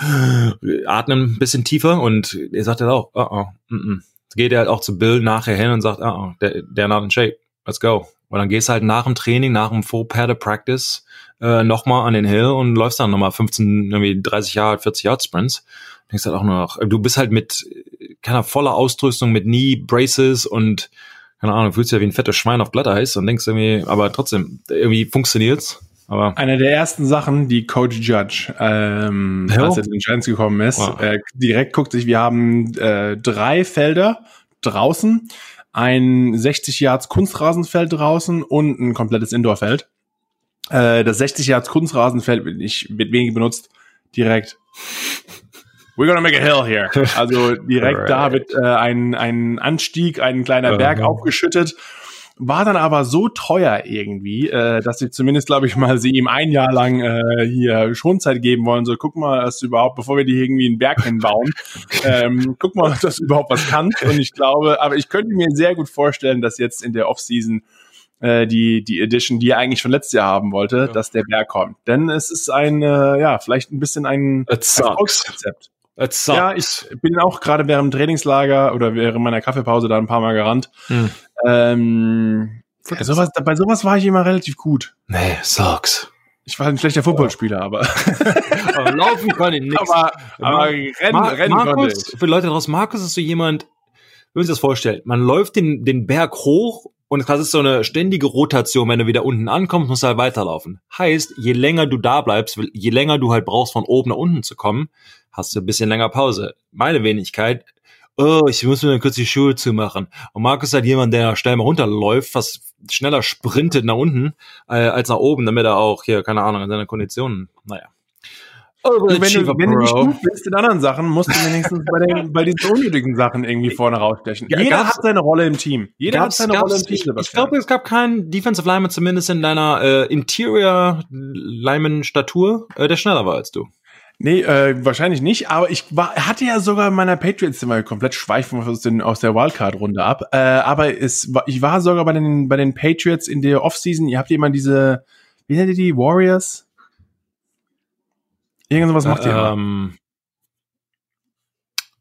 atmen ein bisschen tiefer und er sagt halt auch, oh, oh, mm, mm geht er halt auch zu Bill nachher hin und sagt, ah, der, der not in shape, let's go. Und dann gehst du halt nach dem Training, nach dem Full Padded Practice äh, nochmal an den Hill und läufst dann nochmal 15, irgendwie 30 Jahre, 40 Yard Sprints. Denkst halt auch nur noch, du bist halt mit keiner voller Ausrüstung, mit Knee Braces und keine Ahnung, fühlst dich ja wie ein fettes Schwein auf Glatteis und denkst irgendwie, aber trotzdem, irgendwie funktioniert's. Aber Eine der ersten Sachen, die Coach Judge, ähm, als er zu den Giants gekommen ist, Wow. äh, direkt guckt sich, wir haben äh, drei Felder draußen, ein 60 Yards Kunstrasenfeld draußen und ein komplettes Indoorfeld. Äh, das 60 Yards Kunstrasenfeld wird nicht wird wenig benutzt. Direkt. We're gonna make a hill here. *laughs* Also direkt da Alright. wird äh, ein, ein Anstieg, ein kleiner Berg aufgeschüttet. War dann aber so teuer irgendwie, äh, dass sie zumindest, glaube ich mal, sie ihm ein Jahr lang äh, hier Schonzeit geben wollen. So, guck mal, dass überhaupt, bevor wir die irgendwie einen Berg hinbauen, *laughs* ähm, guck mal, dass du überhaupt was kannst. Und ich glaube, aber ich könnte mir sehr gut vorstellen, dass jetzt in der Offseason äh, die, die Edition, die er eigentlich schon letztes Jahr haben wollte, Ja. dass der Berg kommt. Denn es ist ein, äh, ja, vielleicht ein bisschen ein it sucks. Ja, ich bin auch gerade während dem Trainingslager oder während meiner Kaffeepause da ein paar Mal gerannt. Hm. Ähm, ja, sowas, bei sowas war ich immer relativ gut. Nee, sucks. Ich war ein schlechter Footballspieler, aber, *laughs* Aber laufen kann ich nicht. aber, aber rennen, Ma rennen Markus, für Leute draus, Markus ist so jemand, wenn man sich das vorstellt, man läuft den, den Berg hoch und das ist so eine ständige Rotation. Wenn du wieder unten ankommst, musst du halt weiterlaufen. Heißt, je länger du da bleibst, je länger du halt brauchst, von oben nach unten zu kommen, hast du ein bisschen länger Pause. Meine Wenigkeit, oh, ich muss mir kurz die Schuhe zumachen. Und Markus ist halt jemand, der schnell mal runterläuft, fast schneller sprintet nach unten äh, als nach oben, damit er auch hier, keine Ahnung, in seiner Konditionen, naja. Und wenn, du, wenn du nicht gut bist in anderen Sachen, musst du wenigstens bei, den, bei diesen unnötigen Sachen irgendwie vorne rausstechen. Ja, Jeder hat seine Rolle im Team. Jeder hat seine Rolle im Team. ich, ich glaube, es gab keinen Defensive Lineman, zumindest in deiner äh, Interior Lineman Statur, äh, der schneller war als du. Nee, äh, wahrscheinlich nicht, aber ich war, hatte ja sogar in meiner Patriots immer komplett schweifen aus, den, aus der Wildcard-Runde ab. Äh, aber es war, ich war sogar bei den, bei den Patriots in der Offseason, ihr habt immer diese, wie nennt ihr die, Warriors? Irgend sowas macht ihr ähm,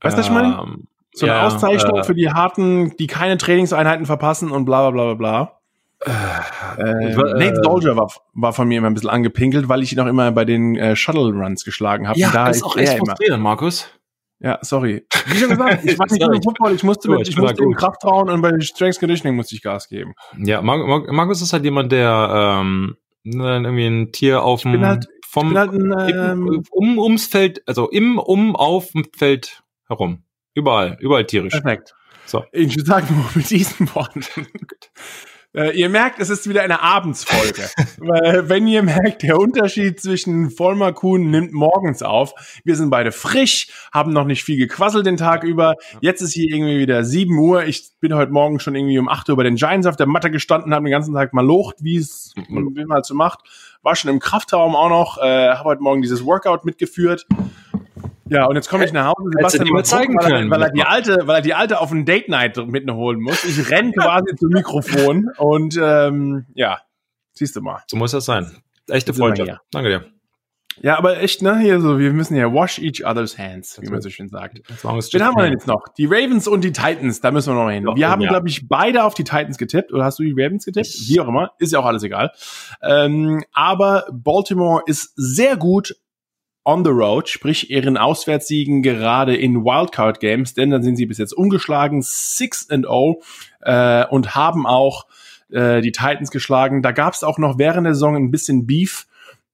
Weißt du, was ich meine? ähm, So eine ja, Auszeichnung äh, für die harten, die keine Trainingseinheiten verpassen und bla bla bla bla bla. Äh, Ich äh, Nate Soldier war, war von mir immer ein bisschen angepinkelt, weil ich ihn auch immer bei den äh, Shuttle Runs geschlagen habe. Ja, da das ist auch echt er immer. frustrierend, Markus. Ja, sorry. *laughs* Wie schon gesagt, ich war nicht nur im Football, ich musste, mit, ich ich musste im gut. Kraftraum und bei Strength Conditioning musste ich Gas geben. Ja, Mar Mar Markus ist halt jemand, der ähm, ne, irgendwie ein Tier auf dem bin halt- vom halt ein, im, ähm, um ums Feld, also im um auf dem Feld herum. Überall, überall tierisch. perfekt. So. Ich würde sagen, mit diesen Worten. *laughs* Äh, ihr merkt, es ist wieder eine Abendsfolge. *laughs* Weil, wenn ihr merkt, der Unterschied zwischen Vollmer Kuhn nimmt morgens auf. Wir sind beide frisch, haben noch nicht viel gequasselt den Tag über. Jetzt ist hier irgendwie wieder 7 Uhr. Ich bin heute Morgen schon irgendwie um 8 Uhr bei den Giants auf der Matte gestanden, habe den ganzen Tag mal locht, wie es man halt so macht. War schon im Kraftraum auch noch, äh, habe heute Morgen dieses Workout mitgeführt. Ja, und jetzt komme ich nach Hause. Dir mal zeigen weil, können. er, weil er die alte, weil er die alte auf ein Date Night mit holen muss. Ich renn *laughs* quasi zum Mikrofon und ähm, ja, siehst du mal. So muss das sein. Echte Freundschaft. Danke dir. Ja, aber echt, ne, hier so, wir müssen ja wash each other's hands, wie man so schön sagt. Wen haben wir denn jetzt noch? Die Ravens und die Titans, da müssen wir noch hin. Ja, Wir haben, ja. glaube ich, beide auf die Titans getippt. Oder hast du die Ravens getippt? Wie auch immer, ist ja auch alles egal. Ähm, aber Baltimore ist sehr gut on the road, sprich ihren Auswärtssiegen gerade in Wildcard Games, denn dann sind sie bis jetzt ungeschlagen, 6 and 0 äh, und haben auch äh, die Titans geschlagen. Da gab es auch noch während der Saison ein bisschen Beef,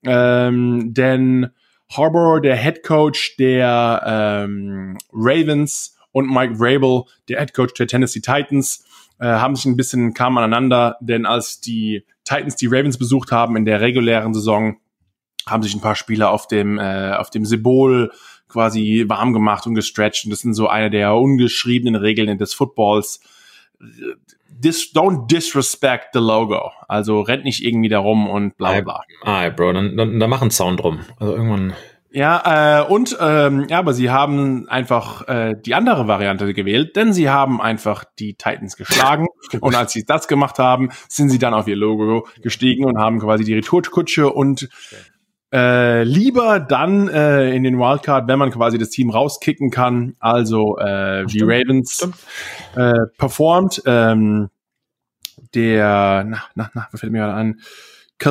ähm, denn Harbour, der Head Coach der ähm, Ravens und Mike Vrabel, der Head Coach der Tennessee Titans, äh, haben sich ein bisschen kamen aneinander, denn als die Titans die Ravens besucht haben in der regulären Saison, haben sich ein paar Spieler auf dem äh, auf dem Symbol quasi warm gemacht und gestretcht und das sind so eine der ungeschriebenen Regeln des Footballs. Dis, don't disrespect the logo. Also rennt nicht irgendwie darum und bla bla bla. Ah, Bro, dann, dann, dann mach einen Sound drum. Also irgendwann. Ja, äh, und ähm, ja, aber sie haben einfach äh, die andere Variante gewählt, denn sie haben einfach die Titans geschlagen *laughs* und als sie das gemacht haben, sind sie dann auf ihr Logo gestiegen und haben quasi die Retourkutsche und äh, lieber dann äh, in den Wildcard, wenn man quasi das Team rauskicken kann, also äh, die Ravens stimmt. äh, performt. Ähm, der, na, na, na, was fällt mir gerade an?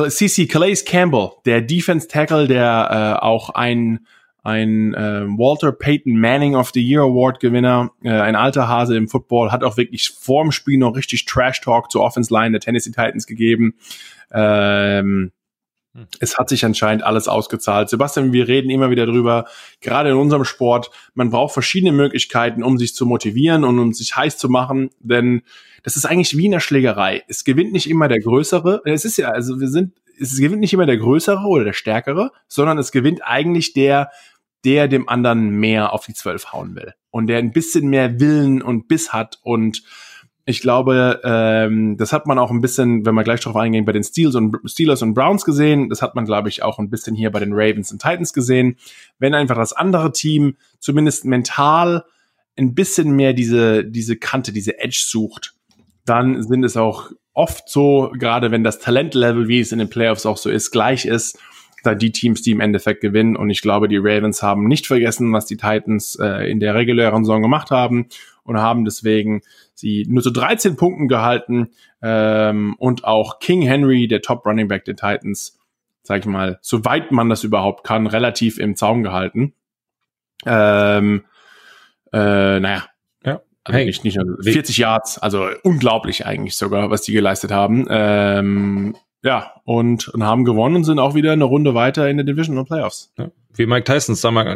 CC Calais Campbell, der Defense Tackle, der äh, auch ein ein äh, Walter Payton Manning of the Year Award Gewinner, äh, ein alter Hase im Football, hat auch wirklich vorm Spiel noch richtig Trash Talk zur Offense Line der Tennessee Titans gegeben. Ähm, Hm. Es hat sich anscheinend alles ausgezahlt. Sebastian, wir reden immer wieder drüber, gerade in unserem Sport, man braucht verschiedene Möglichkeiten, um sich zu motivieren und um sich heiß zu machen, denn das ist eigentlich wie in der Schlägerei. Es gewinnt nicht immer der Größere. Es ist ja, also wir sind, es gewinnt nicht immer der Größere oder der Stärkere, sondern es gewinnt eigentlich der, der dem anderen mehr auf die Zwölf hauen will und der ein bisschen mehr Willen und Biss hat und ich glaube, ähm, das hat man auch ein bisschen, wenn wir gleich darauf eingehen, bei den Steelers und, Steelers und Browns gesehen. Das hat man, glaube ich, auch ein bisschen hier bei den Ravens und Titans gesehen. Wenn einfach das andere Team zumindest mental ein bisschen mehr diese, diese Kante, diese Edge sucht, dann sind es auch oft so, gerade wenn das Talentlevel, wie es in den Playoffs auch so ist, gleich ist, da die Teams, die im Endeffekt gewinnen. Und ich glaube, die Ravens haben nicht vergessen, was die Titans äh, in der regulären Saison gemacht haben und haben deswegen sie nur zu 13 Punkten gehalten ähm, und auch King Henry, der Top Running Back der Titans, sag ich mal, soweit man das überhaupt kann, relativ im Zaum gehalten. Ähm, äh, naja, ja. Also hey, nicht, nicht 40 Yards, also unglaublich eigentlich sogar, was die geleistet haben. Ähm, ja, und, und haben gewonnen und sind auch wieder eine Runde weiter in der Division und Playoffs. Ja. Wie Mike Tyson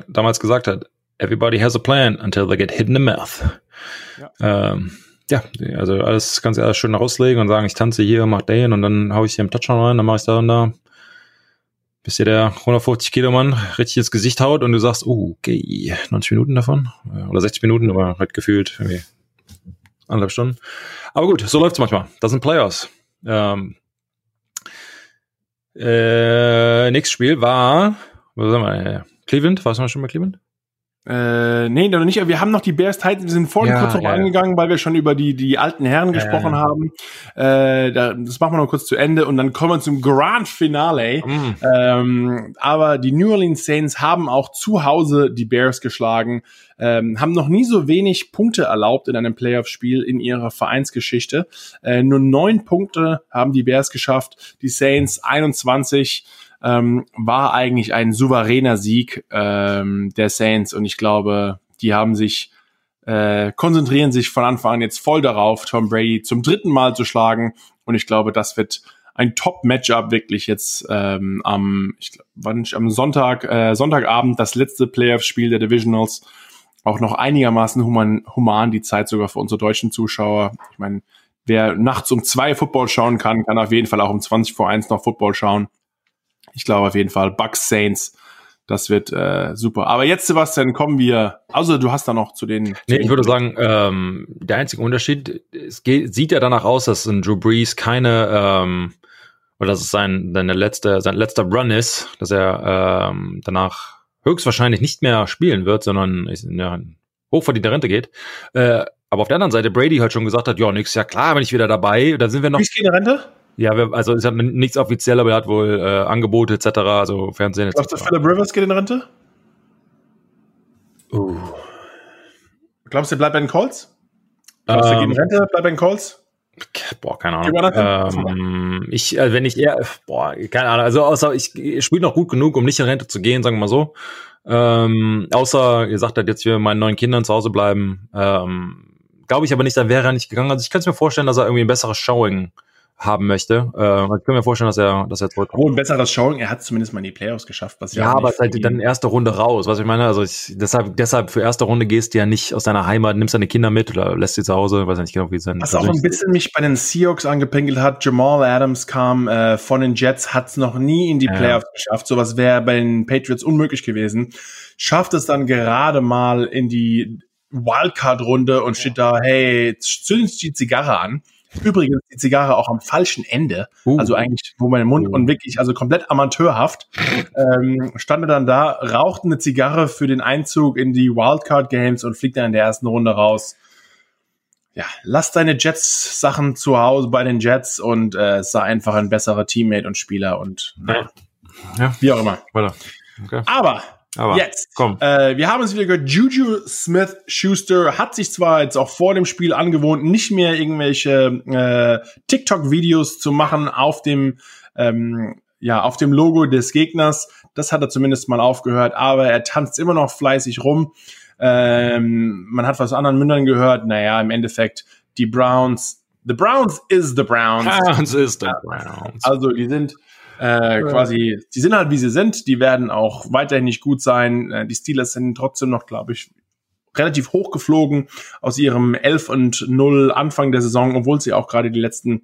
damals gesagt hat, everybody has a plan until they get hit in the mouth. Ja. Ähm, ja, also alles ganz ehrlich schön rauslegen und sagen, ich tanze hier, mach den und dann hau ich hier im Touchdown rein, dann mache ich da und da. Bis dir der 150 Kilo Mann richtig ins Gesicht haut und du sagst, oh, okay, 90 Minuten davon oder 60 Minuten, aber halt gefühlt irgendwie anderthalb Stunden. Aber gut, so läuft's manchmal. Das sind Playoffs. Ähm, äh, nächstes Spiel war, was sagen wir, Cleveland, warst du schon bei Cleveland? Äh, nee, noch nicht. Wir haben noch die Bears Titans. Wir sind vorhin ja, kurz noch ja, angegangen, weil wir schon über die, die alten Herren ja, gesprochen haben. Äh, da, das machen wir noch kurz zu Ende und dann kommen wir zum Grand Finale. Mhm. Ähm, aber die New Orleans Saints haben auch zu Hause die Bears geschlagen, ähm, haben noch nie so wenig Punkte erlaubt in einem Playoff-Spiel in ihrer Vereinsgeschichte. Äh, nur neun Punkte haben die Bears geschafft, die Saints 21 ähm, war eigentlich ein souveräner Sieg ähm, der Saints und ich glaube, die haben sich äh, konzentrieren sich von Anfang an jetzt voll darauf, Tom Brady zum dritten Mal zu schlagen und ich glaube, das wird ein Top-Matchup wirklich jetzt ähm, am, ich glaub, wann, am Sonntag, äh, Sonntagabend das letzte Playoff-Spiel der Divisionals. Auch noch einigermaßen human, human die Zeit sogar für unsere deutschen Zuschauer. Ich meine, wer nachts um zwei Football schauen kann, kann auf jeden Fall auch um 20 vor eins noch Football schauen. Ich glaube auf jeden Fall Bucks Saints. Das wird äh, super. Aber jetzt, Sebastian, kommen wir. Also du hast da noch zu den. Zu nee, ich würde sagen, ähm, der einzige Unterschied, es geht, sieht ja danach aus, dass ein Drew Brees keine ähm, oder dass es sein seine letzte sein letzter Run ist, dass er ähm, danach höchstwahrscheinlich nicht mehr spielen wird, sondern in ja, hochverdiente Rente geht. Äh, aber auf der anderen Seite Brady halt schon gesagt hat, ja, nächstes Jahr klar, bin ich wieder dabei. Da sind wir noch. Wie geht in Rente? Ja, also ist nichts offiziell, aber er hat wohl äh, Angebote etc., also Fernsehen etc. Glaubst du, Philip Rivers geht in Rente? Uh. Glaubst du, er bleibt bei den Colts? Glaubst du, er geht in ähm. Rente, bleibt bei den Colts? Boah, keine Ahnung. Ähm, ich, also wenn ich eher, boah, keine Ahnung. Also außer ich, ich spiele noch gut genug, um nicht in Rente zu gehen, sagen wir mal so. Ähm, außer ihr sagt halt jetzt, wir meinen neuen Kindern zu Hause bleiben. Ähm, Glaube ich aber nicht, da wäre er nicht gegangen. Also ich könnte mir vorstellen, dass er irgendwie ein besseres Showing haben möchte. Äh, ich kann mir vorstellen, dass er, dass er zurückkommt. Oh, ein besseres Showing. Er hat zumindest mal in die Playoffs geschafft. Was ja, ja aber es halt dann erste Runde raus. Was ich meine, also ich, deshalb, deshalb für erste Runde gehst du ja nicht aus deiner Heimat, nimmst deine Kinder mit oder lässt sie zu Hause. Weiß nicht genau, wie es dann. Was auch ein bisschen mich bei den Seahawks angepinkelt hat. Jamal Adams kam äh, von den Jets, hat es noch nie in die Playoffs ja. geschafft. Sowas wäre bei den Patriots unmöglich gewesen. Schafft es dann gerade mal in die Wildcard-Runde und steht da, hey, zündest die Zigarre an. Übrigens die Zigarre auch am falschen Ende, uh. also eigentlich, wo mein Mund uh. und wirklich, also komplett amateurhaft, ähm, stand er dann da, raucht eine Zigarre für den Einzug in die Wildcard Games und fliegt dann in der ersten Runde raus. Ja, lass deine Jets-Sachen zu Hause bei den Jets und äh, sei einfach ein besserer Teammate und Spieler und ja. ja. wie auch immer. Okay. Aber aber jetzt, komm. Äh, wir haben es wieder gehört, Juju Smith Schuster hat sich zwar jetzt auch vor dem Spiel angewohnt, nicht mehr irgendwelche äh, TikTok-Videos zu machen auf dem ähm, ja, auf dem Logo des Gegners. Das hat er zumindest mal aufgehört, aber er tanzt immer noch fleißig rum. Ähm, man hat was anderen Mündern gehört. Naja, im Endeffekt, die Browns, the Browns is the Browns. Browns is the Browns. Also, die sind Äh, quasi, die sind halt wie sie sind, die werden auch weiterhin nicht gut sein. Äh, die Steelers sind trotzdem noch, glaube ich, relativ hoch geflogen aus ihrem 11 und 0 Anfang der Saison, obwohl sie auch gerade die letzten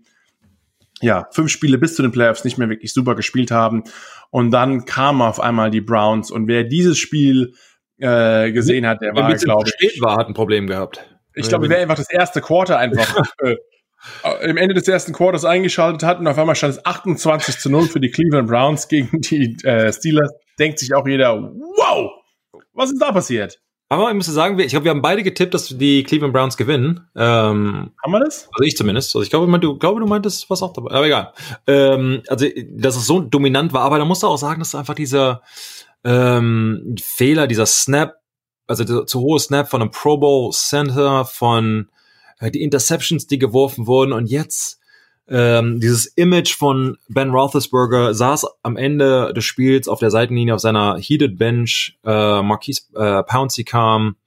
ja, fünf Spiele bis zu den Playoffs nicht mehr wirklich super gespielt haben. Und dann kamen auf einmal die Browns. Und wer dieses Spiel äh, gesehen hat, der war, glaube ich. Spät war, hat ein Problem gehabt. Ich glaube, wer einfach das erste Quarter einfach *laughs* äh, im Ende des ersten Quarters eingeschaltet hat und auf einmal stand es 28 zu 0 für die Cleveland Browns gegen die äh, Steelers, denkt sich auch jeder, wow, was ist da passiert? Aber ich muss sagen, ich glaube, wir haben beide getippt, dass die Cleveland Browns gewinnen. Ähm, haben wir das? Also ich zumindest. Also ich glaube, du, glaube, du meintest was auch dabei. Aber egal. Ähm, also, dass es so dominant war. Aber da musst du auch sagen, dass einfach dieser ähm, Fehler, dieser Snap, also der zu hohe Snap von einem Pro Bowl Center, von äh, die Interceptions, die geworfen wurden und jetzt ähm, dieses Image von Ben Roethlisberger saß am Ende des Spiels auf der Seitenlinie auf seiner Heated Bench. Äh, Marquise äh, Pouncey kam,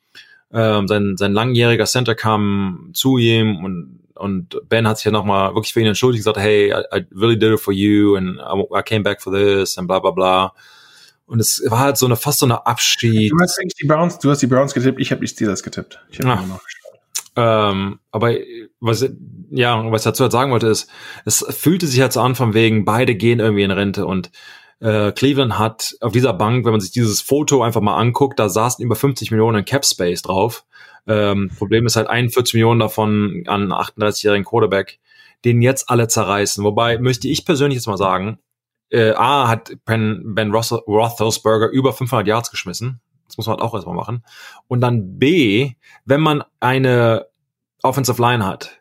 äh, sein, sein langjähriger Center kam zu ihm und und Ben hat sich ja nochmal wirklich für ihn entschuldigt, gesagt, hey, I, I really did it for you and I, I came back for this and bla bla bla. Und es war halt so eine fast so eine Abschied. Du hast die Browns, du hast die Browns getippt, ich habe die Steelers getippt. Ich habe ah. Ähm, aber was, ja, was ich dazu halt sagen wollte, ist, es fühlte sich halt so an von wegen, beide gehen irgendwie in Rente und äh, Cleveland hat auf dieser Bank, wenn man sich dieses Foto einfach mal anguckt, da saßen über 50 Millionen Cap Space drauf. Ähm, Problem ist halt 41 Millionen davon an 38-jährigen Quarterback, den jetzt alle zerreißen. Wobei möchte ich persönlich jetzt mal sagen, äh, A hat Ben, ben Roethlisberger über 500 Yards geschmissen. Das muss man halt auch erstmal machen. Und dann B, wenn man eine Offensive Line hat,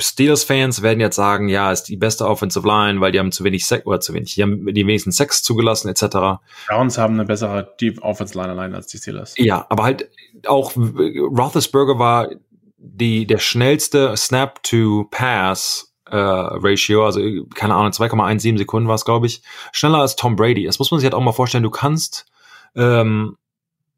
Steelers-Fans werden jetzt sagen, ja, ist die beste Offensive Line, weil die haben zu wenig Sex oder zu wenig, die haben die wenigsten Sex zugelassen, etc. Browns haben eine bessere Deep Offensive Line allein als die Steelers. Ja, aber halt auch Roethlisberger war die der schnellste Snap to Pass äh, Ratio, also keine Ahnung, 2,17 Sekunden war es, glaube ich, schneller als Tom Brady. Das muss man sich halt auch mal vorstellen. Du kannst ähm,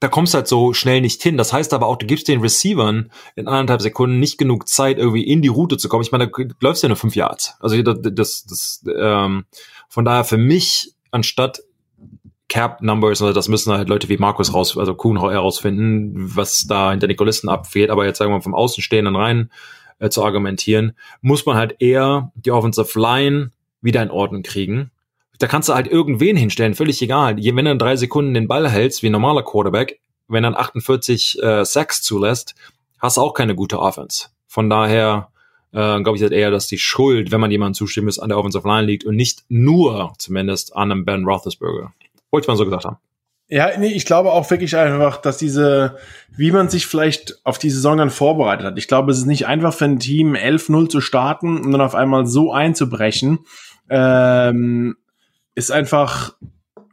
da kommst du halt so schnell nicht hin. Das heißt aber auch, du gibst den Receivern in anderthalb Sekunden nicht genug Zeit, irgendwie in die Route zu kommen. Ich meine, da läufst ja nur fünf Yards. Also das, das, das ähm, von daher für mich anstatt Cap Numbers, also das müssen halt Leute wie Markus raus, also Kuhn herausfinden, was da hinter den Kulissen abfehlt. Aber jetzt sagen wir vom Außenstehenden rein äh, zu argumentieren, muss man halt eher die Offensive Line wieder in Ordnung kriegen da kannst du halt irgendwen hinstellen, völlig egal. Wenn du in drei Sekunden den Ball hältst, wie ein normaler Quarterback, wenn er 48 äh, Sacks zulässt, hast du auch keine gute Offense. Von daher äh, glaube ich halt eher, dass die Schuld, wenn man jemandem zustimmt, ist, an der Offensive Line liegt und nicht nur zumindest an einem Ben Roethlisberger. Wollte mal so gesagt haben. Ja, nee, ich glaube auch wirklich einfach, dass diese, wie man sich vielleicht auf die Saison dann vorbereitet hat. Ich glaube, es ist nicht einfach für ein Team 11-0 zu starten und dann auf einmal so einzubrechen. Ähm, ist einfach,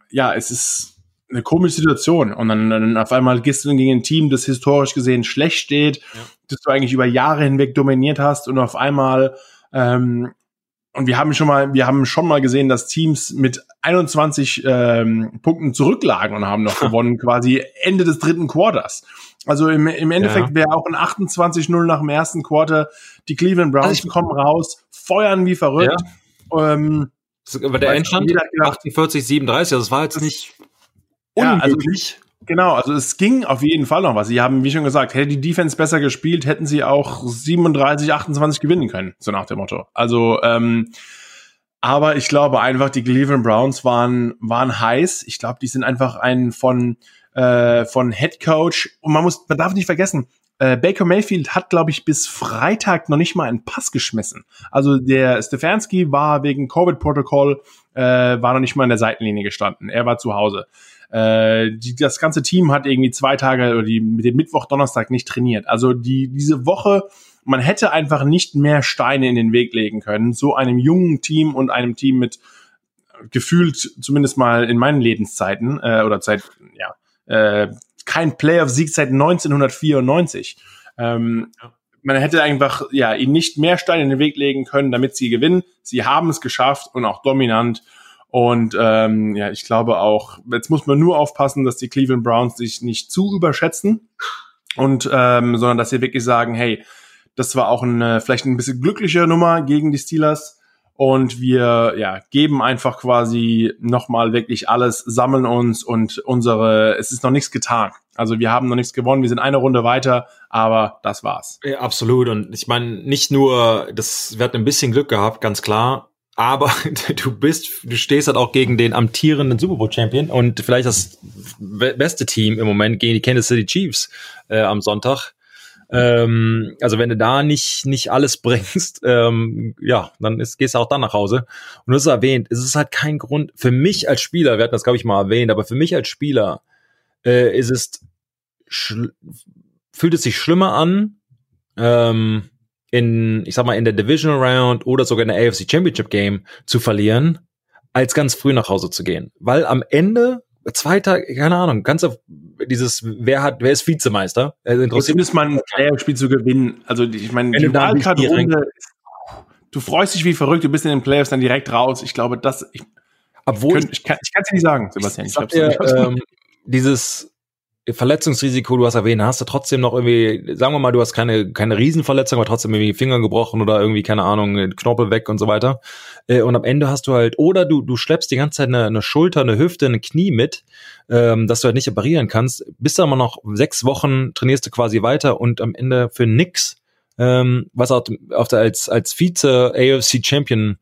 ja, es ist eine komische Situation. Und dann, dann auf einmal gehst du gegen ein Team, das historisch gesehen schlecht steht, ja. das du eigentlich über Jahre hinweg dominiert hast und auf einmal ähm, und wir haben schon mal, wir haben schon mal gesehen, dass Teams mit 21 ähm, Punkten zurücklagen und haben noch *laughs* gewonnen, quasi Ende des dritten Quarters. Also im, im Endeffekt ja. wäre auch ein 28-0 nach dem ersten Quarter. Die Cleveland Browns also kommen raus, feuern wie verrückt. Ja. Ähm, aber der Endstand 48, 37, also das war jetzt nicht unmöglich. Ja, also, genau, also es ging auf jeden Fall noch was. Sie haben, wie schon gesagt, hätte die Defense besser gespielt, hätten sie auch 37, 28 gewinnen können, so nach dem Motto. Also, ähm, aber ich glaube einfach, die Cleveland Browns waren, waren heiß. Ich glaube, die sind einfach ein von, äh, von Head Coach. Und man muss, man darf nicht vergessen, äh, Baker Mayfield hat, glaube ich, bis Freitag noch nicht mal einen Pass geschmissen. Also der Stefanski war wegen Covid-Protokoll, äh, war noch nicht mal in der Seitenlinie gestanden. Er war zu Hause. Äh, die, das ganze Team hat irgendwie zwei Tage oder die, mit dem Mittwoch, Donnerstag nicht trainiert. Also die, diese Woche, man hätte einfach nicht mehr Steine in den Weg legen können, so einem jungen Team und einem Team mit gefühlt, zumindest mal in meinen Lebenszeiten, äh, oder seit, ja, äh, kein Playoff-Sieg seit 1994. Ähm, ja. Man hätte einfach ja ihnen nicht mehr Steine in den Weg legen können, damit sie gewinnen. Sie haben es geschafft und auch dominant. Und ähm, ja, ich glaube auch, jetzt muss man nur aufpassen, dass die Cleveland Browns sich nicht zu überschätzen und ähm, sondern dass sie wirklich sagen, hey, das war auch eine vielleicht ein bisschen glückliche Nummer gegen die Steelers und wir ja geben einfach quasi nochmal wirklich alles, sammeln uns und unsere, es ist noch nichts getan. Also wir haben noch nichts gewonnen, wir sind eine Runde weiter, aber das war's. Ja, absolut. Und ich meine, nicht nur, das wird ein bisschen Glück gehabt, ganz klar, aber *laughs* du bist, du stehst halt auch gegen den amtierenden Super Bowl Champion und vielleicht das beste Team im Moment gegen die Kansas City Chiefs äh, am Sonntag. Ähm, also wenn du da nicht, nicht alles *laughs* bringst, ähm, ja, dann ist, gehst du auch dann nach Hause. Und du hast erwähnt, es ist halt kein Grund, für mich als Spieler, wir hatten das glaube ich mal erwähnt, aber für mich als Spieler äh, ist es, fühlt es sich schlimmer an, ähm, in, ich sag mal, in der Divisional Round oder sogar in der AFC Championship Game zu verlieren, als ganz früh nach Hause zu gehen. Weil am Ende Zweiter, keine Ahnung, ganz auf dieses, wer hat, wer ist Vizemeister? Also interessiert ist man ein Playoff-Spiel zu gewinnen. Also ich meine, die Wildcard-Runde, du freust dich wie verrückt, du bist in den Playoffs dann direkt raus. Ich glaube, das, ich, obwohl ich, ich kann es dir nicht sagen, Sebastian. Ich, ich, ich dir, ähm, dieses Verletzungsrisiko, du hast erwähnt, hast du trotzdem noch irgendwie, sagen wir mal, du hast keine, keine Riesenverletzung, aber trotzdem irgendwie Finger gebrochen oder irgendwie, keine Ahnung, Knorpel weg und so weiter. Äh, und am Ende hast du halt, oder du, du schleppst die ganze Zeit eine, eine Schulter, eine Hüfte, ein Knie mit, ähm, dass du halt nicht operieren kannst. Bist aber noch sechs Wochen, trainierst du quasi weiter und am Ende für nix, ähm, was auch auf der, als, als Vize AFC Champion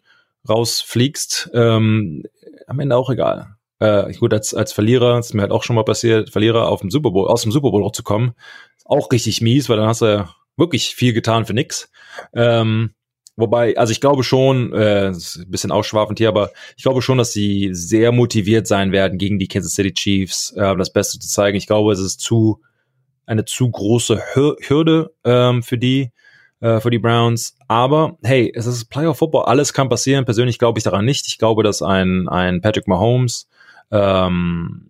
rausfliegst, ähm, am Ende auch egal äh, gut, als, als Verlierer, ist mir halt auch schon mal passiert, Verlierer auf dem Super Bowl, aus dem Super Bowl zu kommen, auch richtig mies, weil dann hast du wirklich viel getan für nix. Ähm, wobei, also ich glaube schon, äh, ein bisschen ausschwafend hier, aber ich glaube schon, dass sie sehr motiviert sein werden, gegen die Kansas City Chiefs äh, das Beste zu zeigen. Ich glaube, es ist zu eine zu große Hürde ähm, für die äh, für die Browns. Aber hey, es ist Playoff Football, alles kann passieren. Persönlich glaube ich daran nicht. Ich glaube, dass ein ein Patrick Mahomes ähm,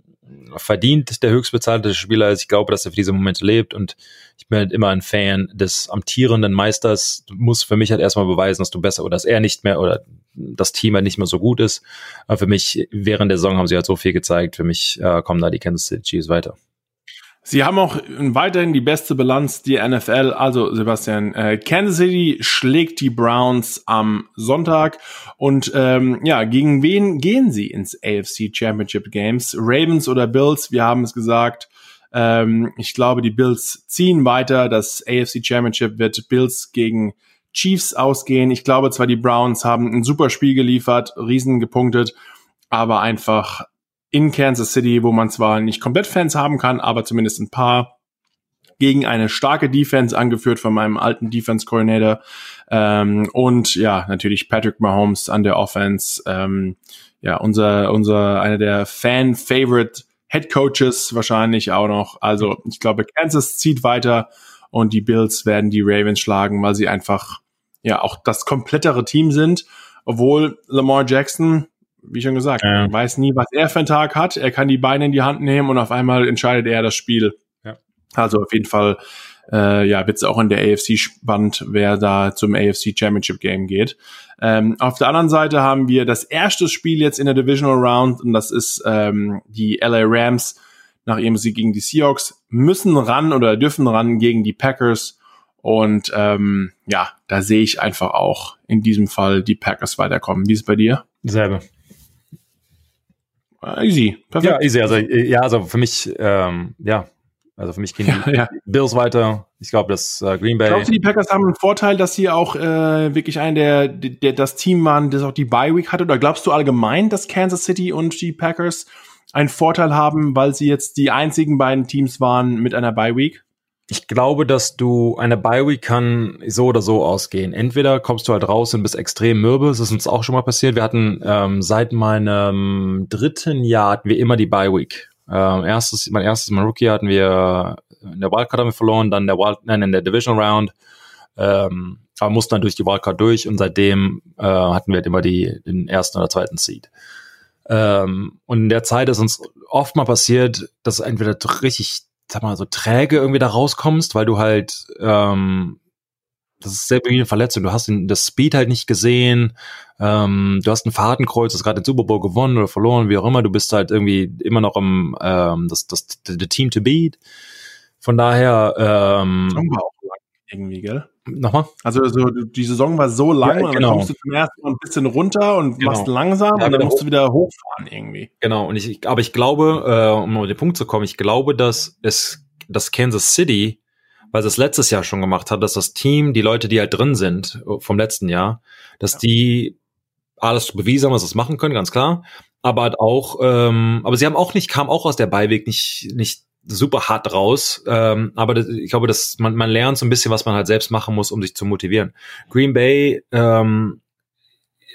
verdient der höchstbezahlte Spieler ist. Ich glaube, dass er für diese Momente lebt und ich bin halt immer ein Fan des amtierenden Meisters. Du musst für mich halt erstmal beweisen, dass du besser oder dass er nicht mehr oder das Team halt nicht mehr so gut ist. Aber für mich, während der Saison haben sie halt so viel gezeigt. Für mich äh, kommen da die Kansas City Chiefs weiter. Sie haben auch weiterhin die beste Bilanz die NFL. Also Sebastian, äh, Kansas City schlägt die Browns am Sonntag und ähm, ja, gegen wen gehen sie ins AFC Championship Games? Ravens oder Bills? Wir haben es gesagt. Ähm, ich glaube, die Bills ziehen weiter. Das AFC Championship wird Bills gegen Chiefs ausgehen. Ich glaube zwar, die Browns haben ein super Spiel geliefert, riesen gepunktet, aber einfach in Kansas City, wo man zwar nicht komplett Fans haben kann, aber zumindest ein paar gegen eine starke Defense, angeführt von meinem alten Defense Coordinator. Ähm, und ja, natürlich Patrick Mahomes an der Offense. Ähm, ja, unser, unser, einer der Fan-Favorite Head Coaches wahrscheinlich auch noch. Also ich glaube, Kansas zieht weiter und die Bills werden die Ravens schlagen, weil sie einfach ja auch das komplettere Team sind. Obwohl Lamar Jackson wie schon gesagt, ja. man weiß nie, was er für einen Tag hat. Er kann die Beine in die Hand nehmen und auf einmal entscheidet er das Spiel. Ja. Also auf jeden Fall, äh, ja, wird es auch in der AFC spannend, wer da zum AFC Championship Game geht. Ähm, auf der anderen Seite haben wir das erste Spiel jetzt in der Divisional Round und das ist ähm, die LA Rams nach ihrem Sieg gegen die Seahawks müssen ran oder dürfen ran gegen die Packers. Und ähm, ja, da sehe ich einfach auch in diesem Fall die Packers weiterkommen. Wie ist es bei dir? Selbe. Äh, easy. Perfekt. Ja, easy. Also, ja, also für mich, ähm, ja, also für mich gehen *laughs* die ja, ja. Bills weiter. Ich glaube, dass äh, Green Bay. Glaubst du, die Packers haben einen Vorteil, dass sie auch äh, wirklich ein der, der das Team waren, das auch die Bye Week hatte? Oder glaubst du allgemein, dass Kansas City und die Packers einen Vorteil haben, weil sie jetzt die einzigen beiden Teams waren mit einer Bye Week? Ich glaube, dass du eine Bye-Week kann so oder so ausgehen. Entweder kommst du halt raus und bist extrem mürbe, das ist uns auch schon mal passiert. Wir hatten ähm, seit meinem dritten Jahr hatten wir immer die Bye-Week. Ähm, erstes, mein erstes Mal Rookie hatten wir in der Wildcard haben wir verloren, dann der Wild, nein, in der Division Round. Ähm, aber mussten dann durch die Wildcard durch und seitdem äh, hatten wir halt immer die, den ersten oder zweiten Seed. Ähm, und in der Zeit ist uns oft mal passiert, dass entweder richtig sag mal, so träge irgendwie da rauskommst, weil du halt, ähm, das ist selber wie eine Verletzung. Du hast den, das Speed halt nicht gesehen. Ähm, du hast ein Fadenkreuz, hast gerade den Super Bowl gewonnen oder verloren, wie auch immer. Du bist halt irgendwie immer noch im ähm, das, das, the Team to beat. Von daher. Ähm, irgendwie, gell? Nochmal? Also so, die Saison war so lang ja, und dann genau. kommst du zum ersten Mal ein bisschen runter und genau. machst langsam ja, und dann musst du wieder hochfahren irgendwie. Genau, und ich, aber ich glaube, äh, um auf den Punkt zu kommen, ich glaube, dass es, dass Kansas City, weil sie es letztes Jahr schon gemacht hat, dass das Team, die Leute, die halt drin sind vom letzten Jahr, dass ja. die alles bewiesen haben, was sie machen können, ganz klar. Aber halt auch, ähm, aber sie haben auch nicht, kam auch aus der Beiweg nicht, nicht super hart raus. Ähm, aber das, ich glaube, dass man, man lernt so ein bisschen, was man halt selbst machen muss, um sich zu motivieren. Green Bay, ähm,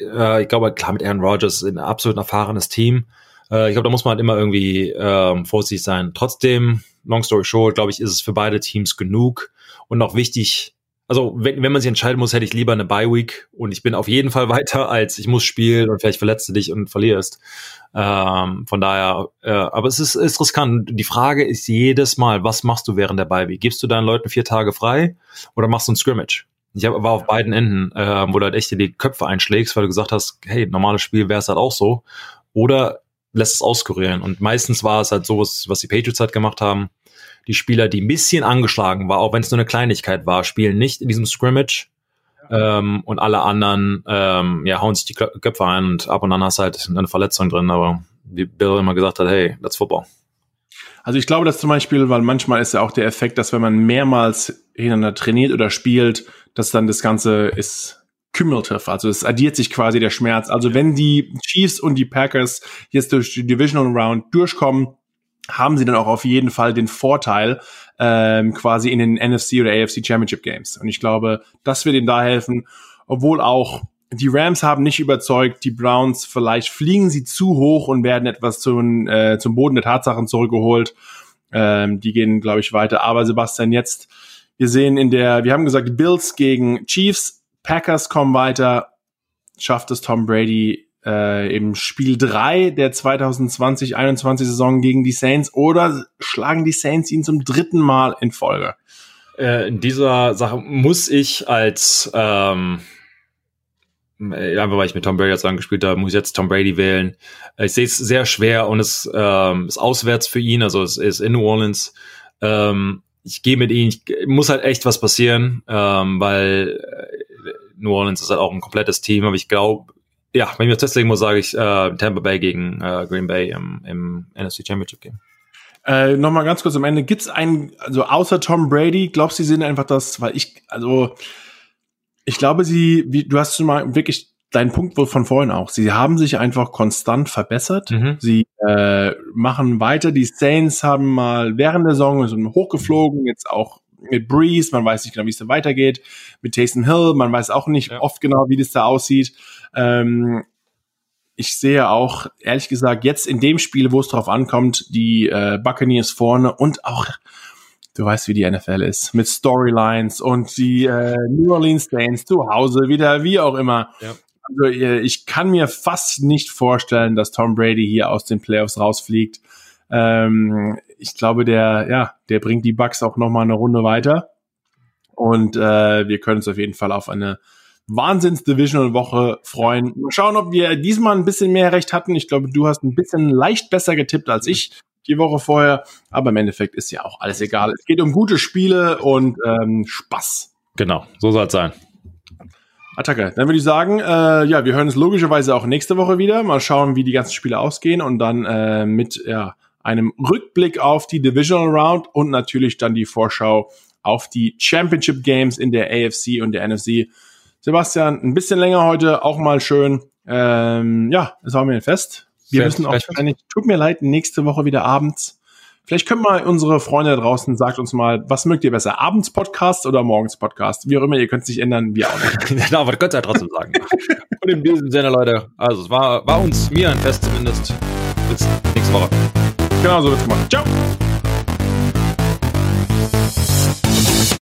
äh, ich glaube, klar, mit Aaron Rodgers ein absolut erfahrenes Team. Äh, ich glaube, da muss man halt immer irgendwie ähm, vorsichtig sein. Trotzdem, long story short, glaube ich, ist es für beide Teams genug und auch wichtig, also wenn, wenn man sich entscheiden muss, hätte ich lieber eine Bye Week und ich bin auf jeden Fall *laughs* weiter, als ich muss spielen und vielleicht verletzt du dich und verlierst. Ähm, von daher, äh, aber es ist, ist riskant. Die Frage ist jedes Mal, was machst du während der Bye Week? Gibst du deinen Leuten vier Tage frei oder machst du ein Scrimmage? Ich hab, war auf beiden Enden, äh, wo du halt echt in die Köpfe einschlägst, weil du gesagt hast, hey, normales Spiel wäre es halt auch so. Oder lässt es auskurieren. Und meistens war es halt sowas, was die Patriots halt gemacht haben die Spieler, die ein bisschen angeschlagen war, auch wenn es nur eine Kleinigkeit war, spielen nicht in diesem Scrimmage. Ähm, und alle anderen ähm, ja, hauen sich die Köpfe ein und ab und an hast halt eine Verletzung drin, aber wie Bill immer gesagt hat, hey, that's football. Also ich glaube, dass zum Beispiel, weil manchmal ist ja auch der Effekt, dass wenn man mehrmals hintereinander trainiert oder spielt, dass dann das Ganze ist cumulative, also es addiert sich quasi der Schmerz. Also wenn die Chiefs und die Packers jetzt durch die Divisional Round durchkommen, haben sie dann auch auf jeden Fall den Vorteil ähm, quasi in den NFC oder AFC Championship Games. Und ich glaube, das wird ihnen da helfen, obwohl auch die Rams haben nicht überzeugt, die Browns vielleicht fliegen sie zu hoch und werden etwas zum, äh, zum Boden der Tatsachen zurückgeholt. Ähm, die gehen, glaube ich, weiter. Aber Sebastian, jetzt, wir sehen in der, wir haben gesagt, Bills gegen Chiefs, Packers kommen weiter, schafft es Tom Brady äh, im Spiel 3 der 2020-21 Saison gegen die Saints oder schlagen die Saints ihn zum dritten Mal in Folge? Äh, in dieser Sache muss ich als ähm, einfach weil ich mit Tom Brady jetzt angespielt habe, muss ich jetzt Tom Brady wählen. Ich sehe es sehr schwer und es ähm, ist auswärts für ihn, also es ist in New Orleans. Ähm, ich gehe mit ihm, ich, muss halt echt was passieren, ähm, weil äh, New Orleans ist halt auch ein komplettes Team, aber ich glaube, ja, wenn ich mir festlegen muss, sage ich äh, Tampa Bay gegen äh, Green Bay im, im NFC Championship Game. Äh, Nochmal ganz kurz am Ende. Gibt's einen, also außer Tom Brady, glaubst du, sie sind einfach das, weil ich, also ich glaube, sie, wie, du hast schon mal wirklich deinen Punkt von vorhin auch. Sie haben sich einfach konstant verbessert. Mhm. Sie äh, machen weiter. Die Saints haben mal während der Saison so hochgeflogen, jetzt auch mit Breeze, man weiß nicht genau, wie es da weitergeht. Mit Taysom Hill, man weiß auch nicht ja. oft genau, wie das da aussieht. Ähm, ich sehe auch, ehrlich gesagt, jetzt in dem Spiel, wo es drauf ankommt, die äh, Buccaneers vorne und auch, du weißt, wie die NFL ist, mit Storylines und die äh, New Orleans Saints zu Hause, wieder wie auch immer. Ja. Also äh, ich kann mir fast nicht vorstellen, dass Tom Brady hier aus den Playoffs rausfliegt. Ähm, ich glaube, der, ja, der bringt die Bucks auch noch mal eine Runde weiter. Und äh, wir können uns auf jeden Fall auf eine Wahnsinns-Divisional-Woche freuen. Mal schauen, ob wir diesmal ein bisschen mehr Recht hatten. Ich glaube, du hast ein bisschen leicht besser getippt als ich die Woche vorher. Aber im Endeffekt ist ja auch alles egal. Es geht um gute Spiele und ähm, Spaß. Genau, so soll es sein. Attacke. Dann würde ich sagen, äh, ja, wir hören uns logischerweise auch nächste Woche wieder. Mal schauen, wie die ganzen Spiele ausgehen und dann äh, mit ja, einem Rückblick auf die Divisional Round und natürlich dann die Vorschau auf die Championship Games in der AFC und der NFC. Sebastian, ein bisschen länger heute, auch mal schön. Ähm, ja, es war mir ein Fest. Wir müssen auch wahrscheinlich, tut mir leid, nächste Woche wieder abends. Vielleicht können mal unsere Freunde da draußen, sagt uns mal, was mögt ihr besser? Abends Podcast oder morgens Podcast? Wie auch immer, ihr könnt es nicht ändern, wir auch nicht. *laughs* ja, aber könnt ihr ja trotzdem sagen. Und in diesem Sinne, Leute, also es war, war uns, mir ein Fest zumindest. Bis nächste Woche. Genau so wird's gemacht. Ciao!